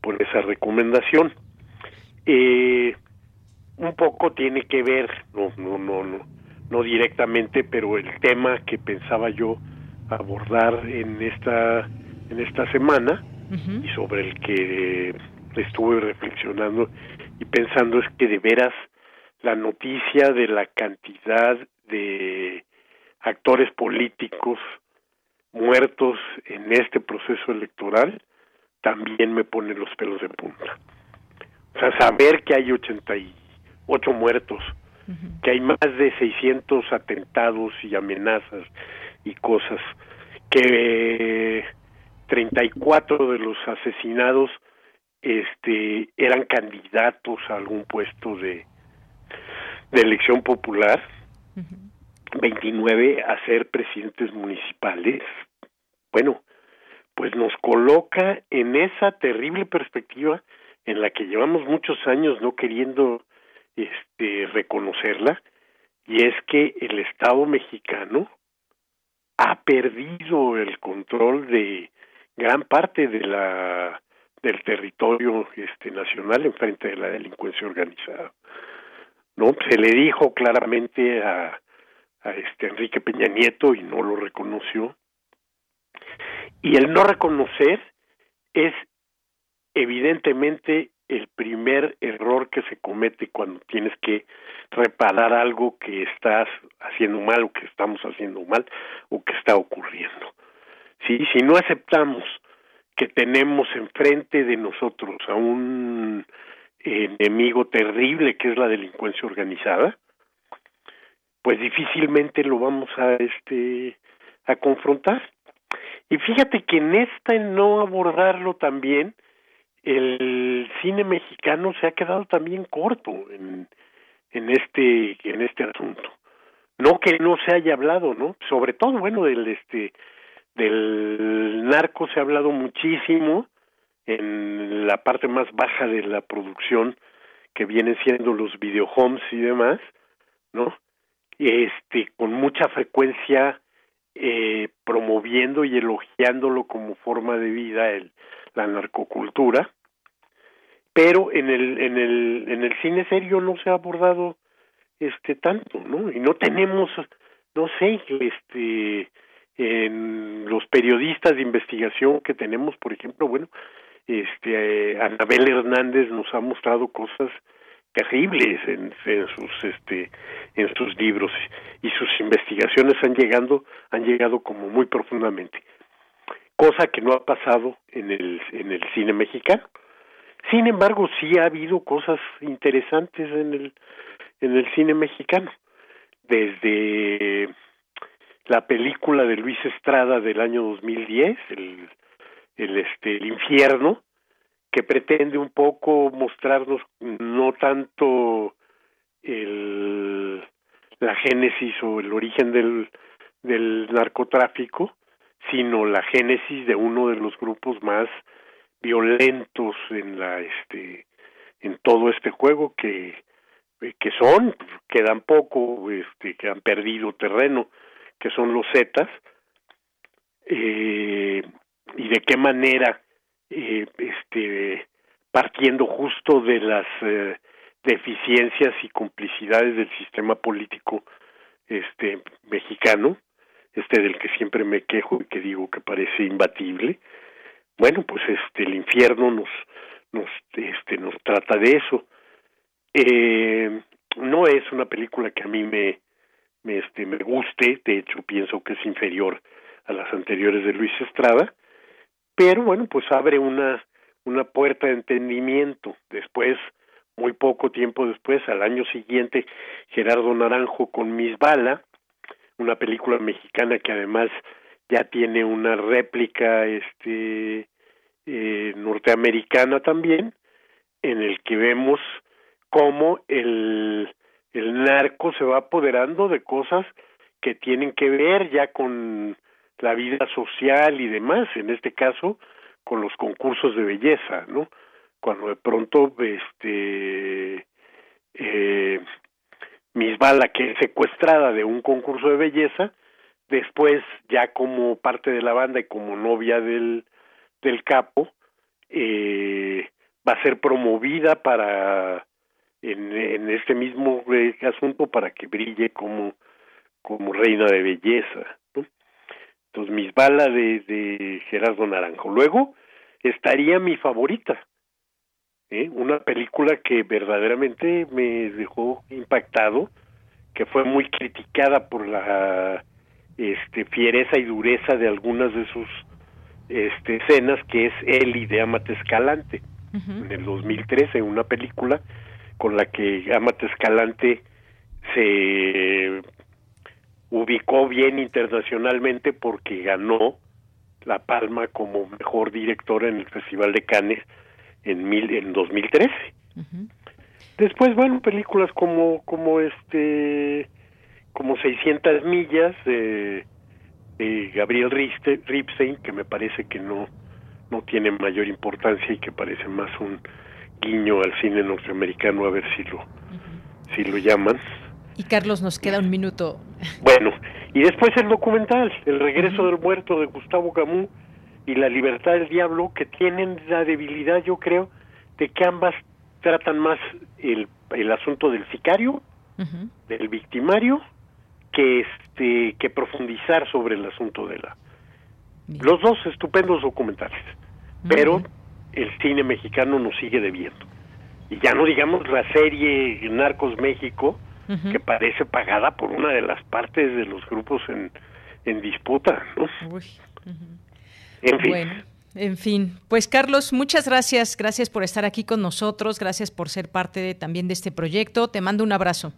por esa recomendación. Eh, un poco tiene que ver, no, no, no, no, no directamente, pero el tema que pensaba yo abordar en esta, en esta semana y sobre el que estuve reflexionando y pensando es que de veras la noticia de la cantidad de actores políticos muertos en este proceso electoral también me pone los pelos de punta. O sea, saber que hay 88 muertos, que hay más de 600 atentados y amenazas y cosas, que 34 de los asesinados este eran candidatos a algún puesto de de elección popular, 29 a ser presidentes municipales, bueno, pues nos coloca en esa terrible perspectiva en la que llevamos muchos años no queriendo este reconocerla y es que el Estado mexicano ha perdido el control de gran parte de la del territorio este nacional en frente de la delincuencia organizada no se le dijo claramente a, a este Enrique Peña Nieto y no lo reconoció. Y el no reconocer es evidentemente el primer error que se comete cuando tienes que reparar algo que estás haciendo mal o que estamos haciendo mal o que está ocurriendo. ¿Sí? Si no aceptamos que tenemos enfrente de nosotros a un enemigo terrible que es la delincuencia organizada, pues difícilmente lo vamos a este a confrontar. Y fíjate que en esta en no abordarlo también el cine mexicano se ha quedado también corto en en este en este asunto. No que no se haya hablado, ¿no? Sobre todo bueno del este del narco se ha hablado muchísimo, en la parte más baja de la producción que vienen siendo los videohomes y demás, ¿no? Este, con mucha frecuencia eh, promoviendo y elogiándolo como forma de vida el, la narcocultura, pero en el en el en el cine serio no se ha abordado este tanto, ¿no? Y no tenemos, no sé, este en los periodistas de investigación que tenemos, por ejemplo, bueno, este Anabel Hernández nos ha mostrado cosas terribles en, en, sus este en sus libros y sus investigaciones han llegado han llegado como muy profundamente cosa que no ha pasado en el en el cine mexicano sin embargo sí ha habido cosas interesantes en el en el cine mexicano. Desde la película de Luis Estrada del año 2010 el el este el infierno que pretende un poco mostrarnos no tanto el, la génesis o el origen del, del narcotráfico, sino la génesis de uno de los grupos más violentos en la este en todo este juego que que son quedan poco este que han perdido terreno que son los zetas. Eh, y de qué manera eh, este partiendo justo de las eh, deficiencias y complicidades del sistema político este mexicano este del que siempre me quejo y que digo que parece imbatible bueno pues este el infierno nos nos este nos trata de eso. Eh, no es una película que a mí me, me este me guste de hecho pienso que es inferior a las anteriores de Luis Estrada pero bueno pues abre una una puerta de entendimiento. Después muy poco tiempo después al año siguiente Gerardo Naranjo con Miss Bala una película mexicana que además ya tiene una réplica este eh, norteamericana también en el que vemos cómo el el narco se va apoderando de cosas que tienen que ver ya con la vida social y demás, en este caso con los concursos de belleza, ¿no? Cuando de pronto este eh, Misbala que es secuestrada de un concurso de belleza, después ya como parte de la banda y como novia del del capo eh, va a ser promovida para en, este mismo eh, asunto para que brille como como reina de belleza entonces, mis balas de, de Gerardo Naranjo. Luego estaría mi favorita, ¿eh? una película que verdaderamente me dejó impactado, que fue muy criticada por la este, fiereza y dureza de algunas de sus este, escenas, que es Eli de Amate Escalante, en el 2013, una película con la que Amate Escalante se ubicó bien internacionalmente porque ganó la palma como mejor directora en el Festival de Cannes en mil en 2013. Después, bueno, películas como como este como 600 millas de, Gabriel Ripstein que me parece que no no tiene mayor importancia y que parece más un guiño al cine norteamericano a ver si lo si lo llaman. Y Carlos, nos queda un minuto. Bueno, y después el documental, El regreso del muerto de Gustavo Camus y La libertad del diablo, que tienen la debilidad, yo creo, de que ambas tratan más el, el asunto del sicario, del victimario, que este que profundizar sobre el asunto de la los dos estupendos documentales pero el cine mexicano nos sigue debiendo. Y ya no digamos la serie Narcos México que parece pagada por una de las partes de los grupos en, en disputa, ¿no? En fin. Bueno. En fin, pues Carlos, muchas gracias, gracias por estar aquí con nosotros, gracias por ser parte también de este proyecto. Te mando un abrazo.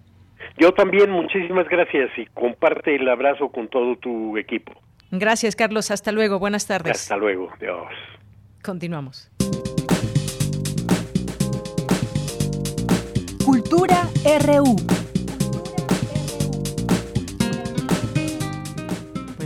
Yo también, muchísimas gracias y comparte el abrazo con todo tu equipo. Gracias, Carlos. Hasta luego. Buenas tardes. Hasta luego. Dios. Continuamos. Cultura RU.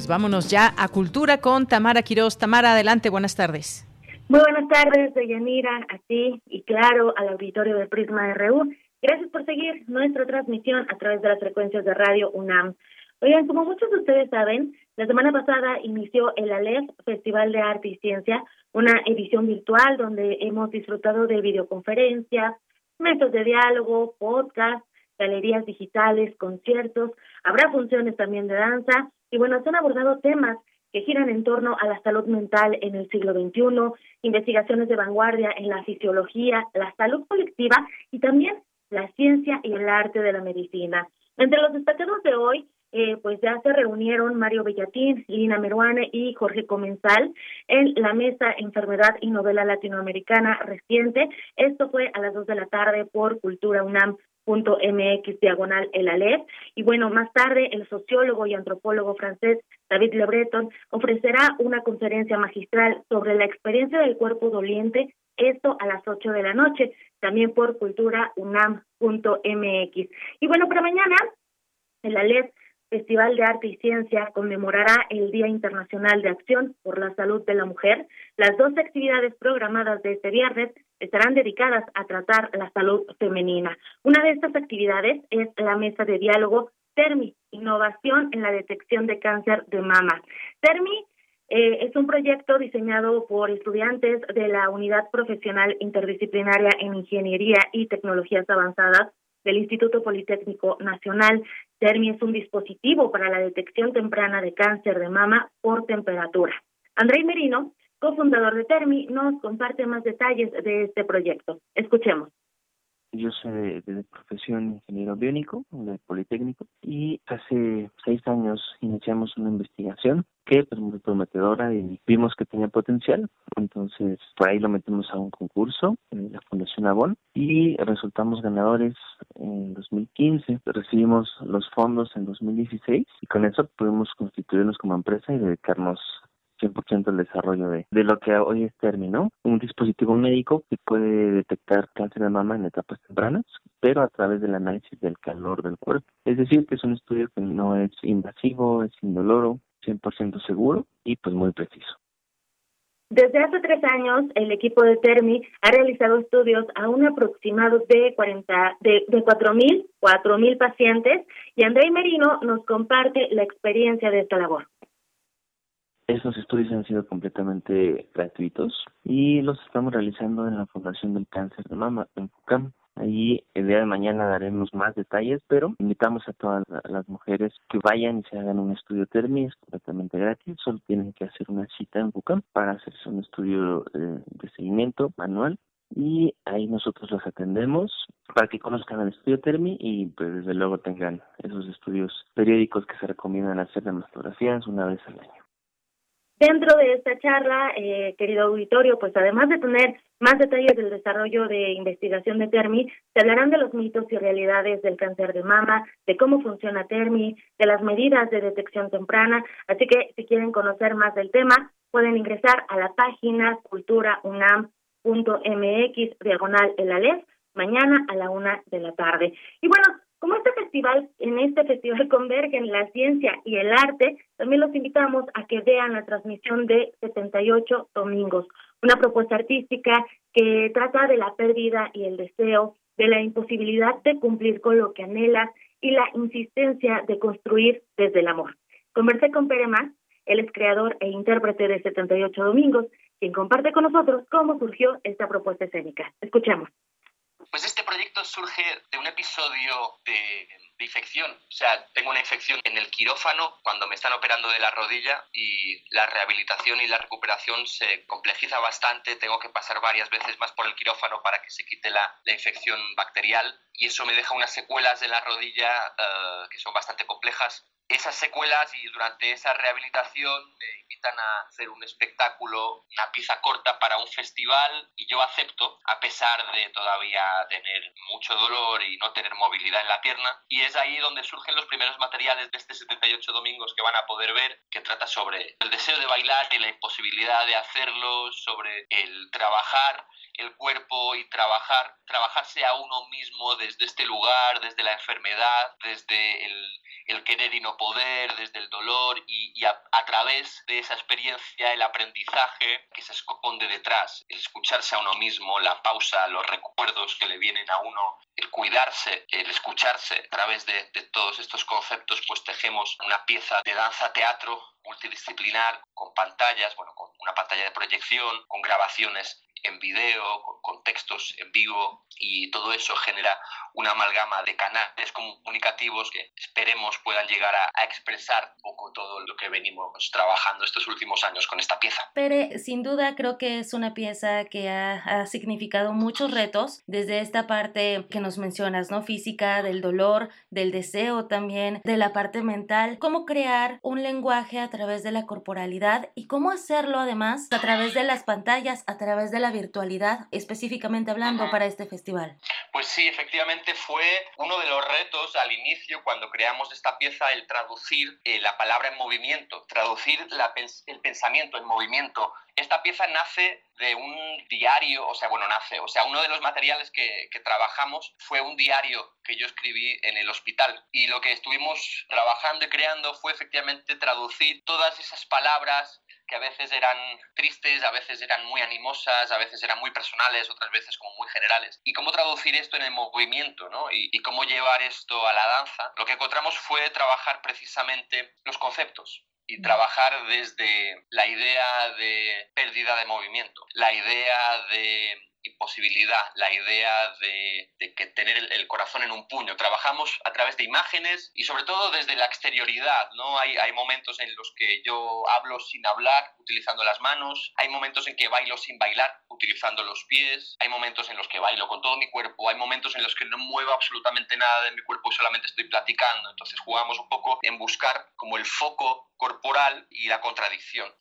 Vámonos ya a Cultura con Tamara Quiroz. Tamara, adelante, buenas tardes. Muy buenas tardes, Deyanira, a ti y claro, al auditorio de Prisma RU. Gracias por seguir nuestra transmisión a través de las frecuencias de Radio UNAM. Oigan, como muchos de ustedes saben, la semana pasada inició el ALEF, Festival de Arte y Ciencia, una edición virtual donde hemos disfrutado de videoconferencias, mesas de diálogo, podcast, galerías digitales, conciertos, habrá funciones también de danza y bueno, se han abordado temas que giran en torno a la salud mental en el siglo XXI, investigaciones de vanguardia en la fisiología, la salud colectiva y también la ciencia y el arte de la medicina. Entre los destacados de hoy, eh, pues ya se reunieron Mario Bellatín, Lina Meruane y Jorge Comensal en la mesa Enfermedad y Novela Latinoamericana reciente. Esto fue a las dos de la tarde por Cultura UNAM mx diagonal el Alep. Y bueno, más tarde el sociólogo y antropólogo francés David Le Breton ofrecerá una conferencia magistral sobre la experiencia del cuerpo doliente, esto a las ocho de la noche, también por cultura unam.mx. Y bueno, para mañana el Alep Festival de Arte y Ciencia conmemorará el Día Internacional de Acción por la Salud de la Mujer. Las dos actividades programadas de este viernes estarán dedicadas a tratar la salud femenina. Una de estas actividades es la mesa de diálogo TERMI, Innovación en la Detección de Cáncer de Mama. TERMI eh, es un proyecto diseñado por estudiantes de la Unidad Profesional Interdisciplinaria en Ingeniería y Tecnologías Avanzadas del Instituto Politécnico Nacional. TERMI es un dispositivo para la detección temprana de cáncer de mama por temperatura. André Merino, cofundador de TERMI, nos comparte más detalles de este proyecto. Escuchemos. Yo soy de, profesión ingeniero biónico, de Politécnico, y hace seis años iniciamos una investigación que es muy prometedora y vimos que tenía potencial. Entonces, por ahí lo metimos a un concurso en la Fundación Avon y resultamos ganadores en 2015. Recibimos los fondos en 2016 y con eso pudimos constituirnos como empresa y dedicarnos 100% el desarrollo de, de lo que hoy es término, un dispositivo médico que puede detectar cáncer de mama en etapas tempranas, pero a través del análisis del calor del cuerpo. Es decir, que es un estudio que no es invasivo, es indoloro, 100% seguro y pues muy preciso. Desde hace tres años, el equipo de Termi ha realizado estudios a un aproximado de 40, de, de 4.000, 4.000 pacientes y André Merino nos comparte la experiencia de esta labor. Estos estudios han sido completamente gratuitos y los estamos realizando en la Fundación del Cáncer de Mama en FUCAM. Ahí el día de mañana daremos más detalles, pero invitamos a todas las mujeres que vayan y se hagan un estudio TERMI, es completamente gratis, solo tienen que hacer una cita en FUCAM para hacerse un estudio eh, de seguimiento manual y ahí nosotros los atendemos para que conozcan el estudio TERMI y pues desde luego tengan esos estudios periódicos que se recomiendan hacer de mastografías una vez al año. Dentro de esta charla, eh, querido auditorio, pues además de tener más detalles del desarrollo de investigación de TERMI, se hablarán de los mitos y realidades del cáncer de mama, de cómo funciona TERMI, de las medidas de detección temprana. Así que si quieren conocer más del tema, pueden ingresar a la página culturaunam.mx diagonal el mañana a la una de la tarde. Y bueno, como este festival, en este festival convergen la ciencia y el arte, también los invitamos a que vean la transmisión de 78 domingos, una propuesta artística que trata de la pérdida y el deseo, de la imposibilidad de cumplir con lo que anhelas y la insistencia de construir desde el amor. Conversé con Pere Más, él es creador e intérprete de 78 domingos, quien comparte con nosotros cómo surgió esta propuesta escénica. Escuchemos. Pues este proyecto surge de un episodio de, infección. O sea, tengo una infección en el quirófano cuando me están operando de la rodilla y la rehabilitación y la recuperación se complejiza bastante. Tengo que pasar varias veces más por el quirófano para que se quite la, infección bacterial y eso me deja unas secuelas de la rodilla eh, que son bastante complejas esas secuelas y durante esa rehabilitación me invitan a hacer un espectáculo, una pieza corta para un festival y yo acepto a pesar de todavía tener mucho dolor y no tener movilidad en la pierna. Y es ahí donde surgen los primeros materiales de este 78 domingos que van a poder ver que trata sobre el deseo de bailar y la imposibilidad de hacerlo, sobre el trabajar el cuerpo y trabajar, trabajarse a uno mismo desde este lugar, desde la enfermedad, desde el, el querer y no poder, desde el dolor y, a, través de esa experiencia, el aprendizaje que se esconde detrás, el escucharse a uno mismo, la pausa, los recuerdos que le vienen a uno, el cuidarse, el escucharse, a través de, de todos estos conceptos pues tejemos una pieza de danza-teatro multidisciplinar, con pantallas, bueno, con una pantalla de proyección, con grabaciones en video, con textos en vivo y todo eso genera una amalgama de canales comunicativos que esperemos puedan llegar a, expresar un poco todo lo que venimos trabajando estos últimos años con esta pieza. Pere, sin duda creo que es una pieza que ha, ha significado muchos retos desde esta parte que nos mencionas, ¿no? Física, del dolor, del deseo también, de la parte mental. ¿Cómo crear un lenguaje a través de la corporalidad y cómo hacerlo además a través de las pantallas, a través de la virtualidad, específicamente hablando para este festival? Pues sí, efectivamente fue uno de los retos al inicio cuando creamos esta pieza el traducir eh, la palabra en movimiento, traducir el pensamiento en movimiento. Esta pieza nace de un diario, o sea, bueno, nace, o sea, uno de los materiales que, que trabajamos fue un diario que yo escribí en el hospital y lo que estuvimos trabajando y creando fue efectivamente traducir todas esas palabras que a veces eran tristes, a veces eran muy animosas, a veces eran muy personales, otras veces como muy generales. Y cómo traducir esto en el movimiento, ¿no? Y, y cómo llevar esto a la danza. Lo que encontramos fue trabajar precisamente los conceptos y trabajar desde la idea de pérdida de movimiento, la idea de imposibilidad, la idea de, que tener el, corazón en un puño. Trabajamos a través de imágenes y sobre todo desde la exterioridad, ¿no? Hay, hay momentos en los que yo hablo sin hablar, utilizando las manos, hay momentos en que bailo sin bailar, utilizando los pies, hay momentos en los que bailo con todo mi cuerpo, hay momentos en los que no muevo absolutamente nada de mi cuerpo y solamente estoy platicando. Entonces jugamos un poco en buscar como el foco corporal y la contradicción.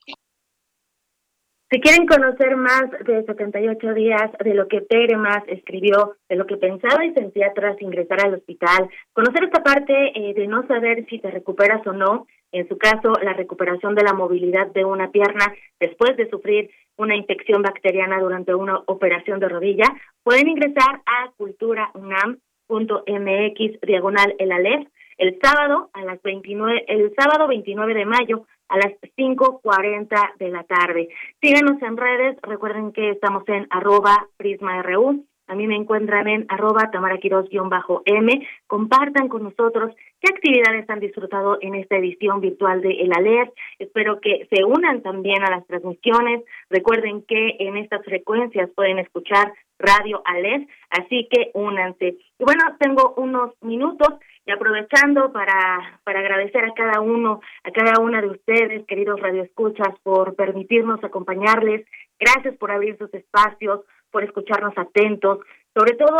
Si quieren conocer más de 78 días, de lo que Tere más escribió, de lo que pensaba y sentía tras ingresar al hospital, conocer esta parte eh, de no saber si te recuperas o no, en su caso, la recuperación de la movilidad de una pierna después de sufrir una infección bacteriana durante una operación de rodilla, pueden ingresar a culturaunam.mx diagonal el Alef el sábado a las 29, el sábado 29 de mayo a las 5.40 de la tarde. Síganos en redes, recuerden que estamos en arroba prisma.ru, a mí me encuentran en arroba tamaraquiros-m. Compartan con nosotros qué actividades han disfrutado en esta edición virtual de El Aler. Espero que se unan también a las transmisiones. Recuerden que en estas frecuencias pueden escuchar Radio Aler, así que únanse. Y bueno, tengo unos minutos y aprovechando para, para agradecer a cada uno, a cada una de ustedes, queridos radioescuchas, por permitirnos acompañarles. Gracias por abrir sus espacios, por escucharnos atentos. Sobre todo,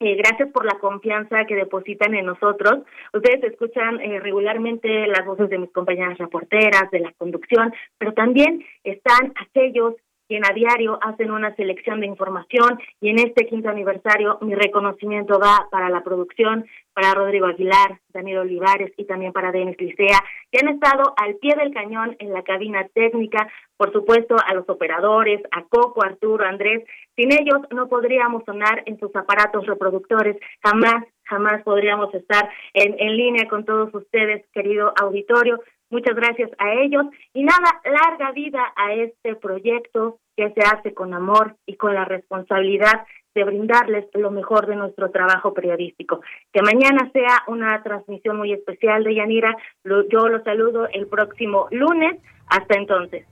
eh, gracias por la confianza que depositan en nosotros. Ustedes escuchan eh, regularmente las voces de mis compañeras reporteras, de la conducción, pero también están aquellos quien a diario hacen una selección de información y en este quinto aniversario mi reconocimiento va para la producción, para Rodrigo Aguilar, Daniel Olivares y también para Denis Licea, que han estado al pie del cañón en la cabina técnica, por supuesto a los operadores, a Coco, Arturo, Andrés, sin ellos no podríamos sonar en sus aparatos reproductores, jamás, jamás podríamos estar en, en línea con todos ustedes, querido auditorio. Muchas gracias a ellos y nada, larga vida a este proyecto que se hace con amor y con la responsabilidad de brindarles lo mejor de nuestro trabajo periodístico. Que mañana sea una transmisión muy especial de Yanira. Yo los saludo el próximo lunes. Hasta entonces.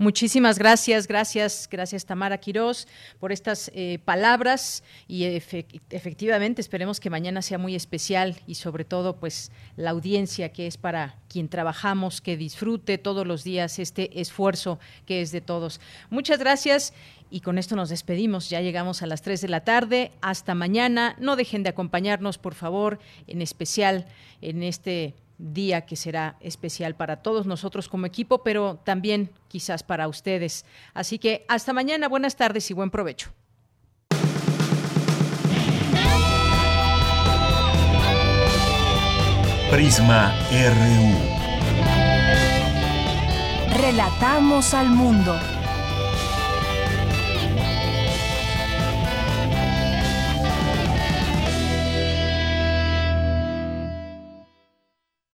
Muchísimas gracias, gracias, gracias Tamara Quirós por estas eh, palabras y efectivamente esperemos que mañana sea muy especial y sobre todo pues la audiencia que es para quien trabajamos, que disfrute todos los días este esfuerzo que es de todos. Muchas gracias y con esto nos despedimos. Ya llegamos a las 3 de la tarde. Hasta mañana. No dejen de acompañarnos, por favor, en especial en este día que será especial para todos nosotros como equipo, pero también quizás para ustedes. Así que hasta mañana, buenas tardes y buen provecho. Prisma RU. Relatamos al mundo.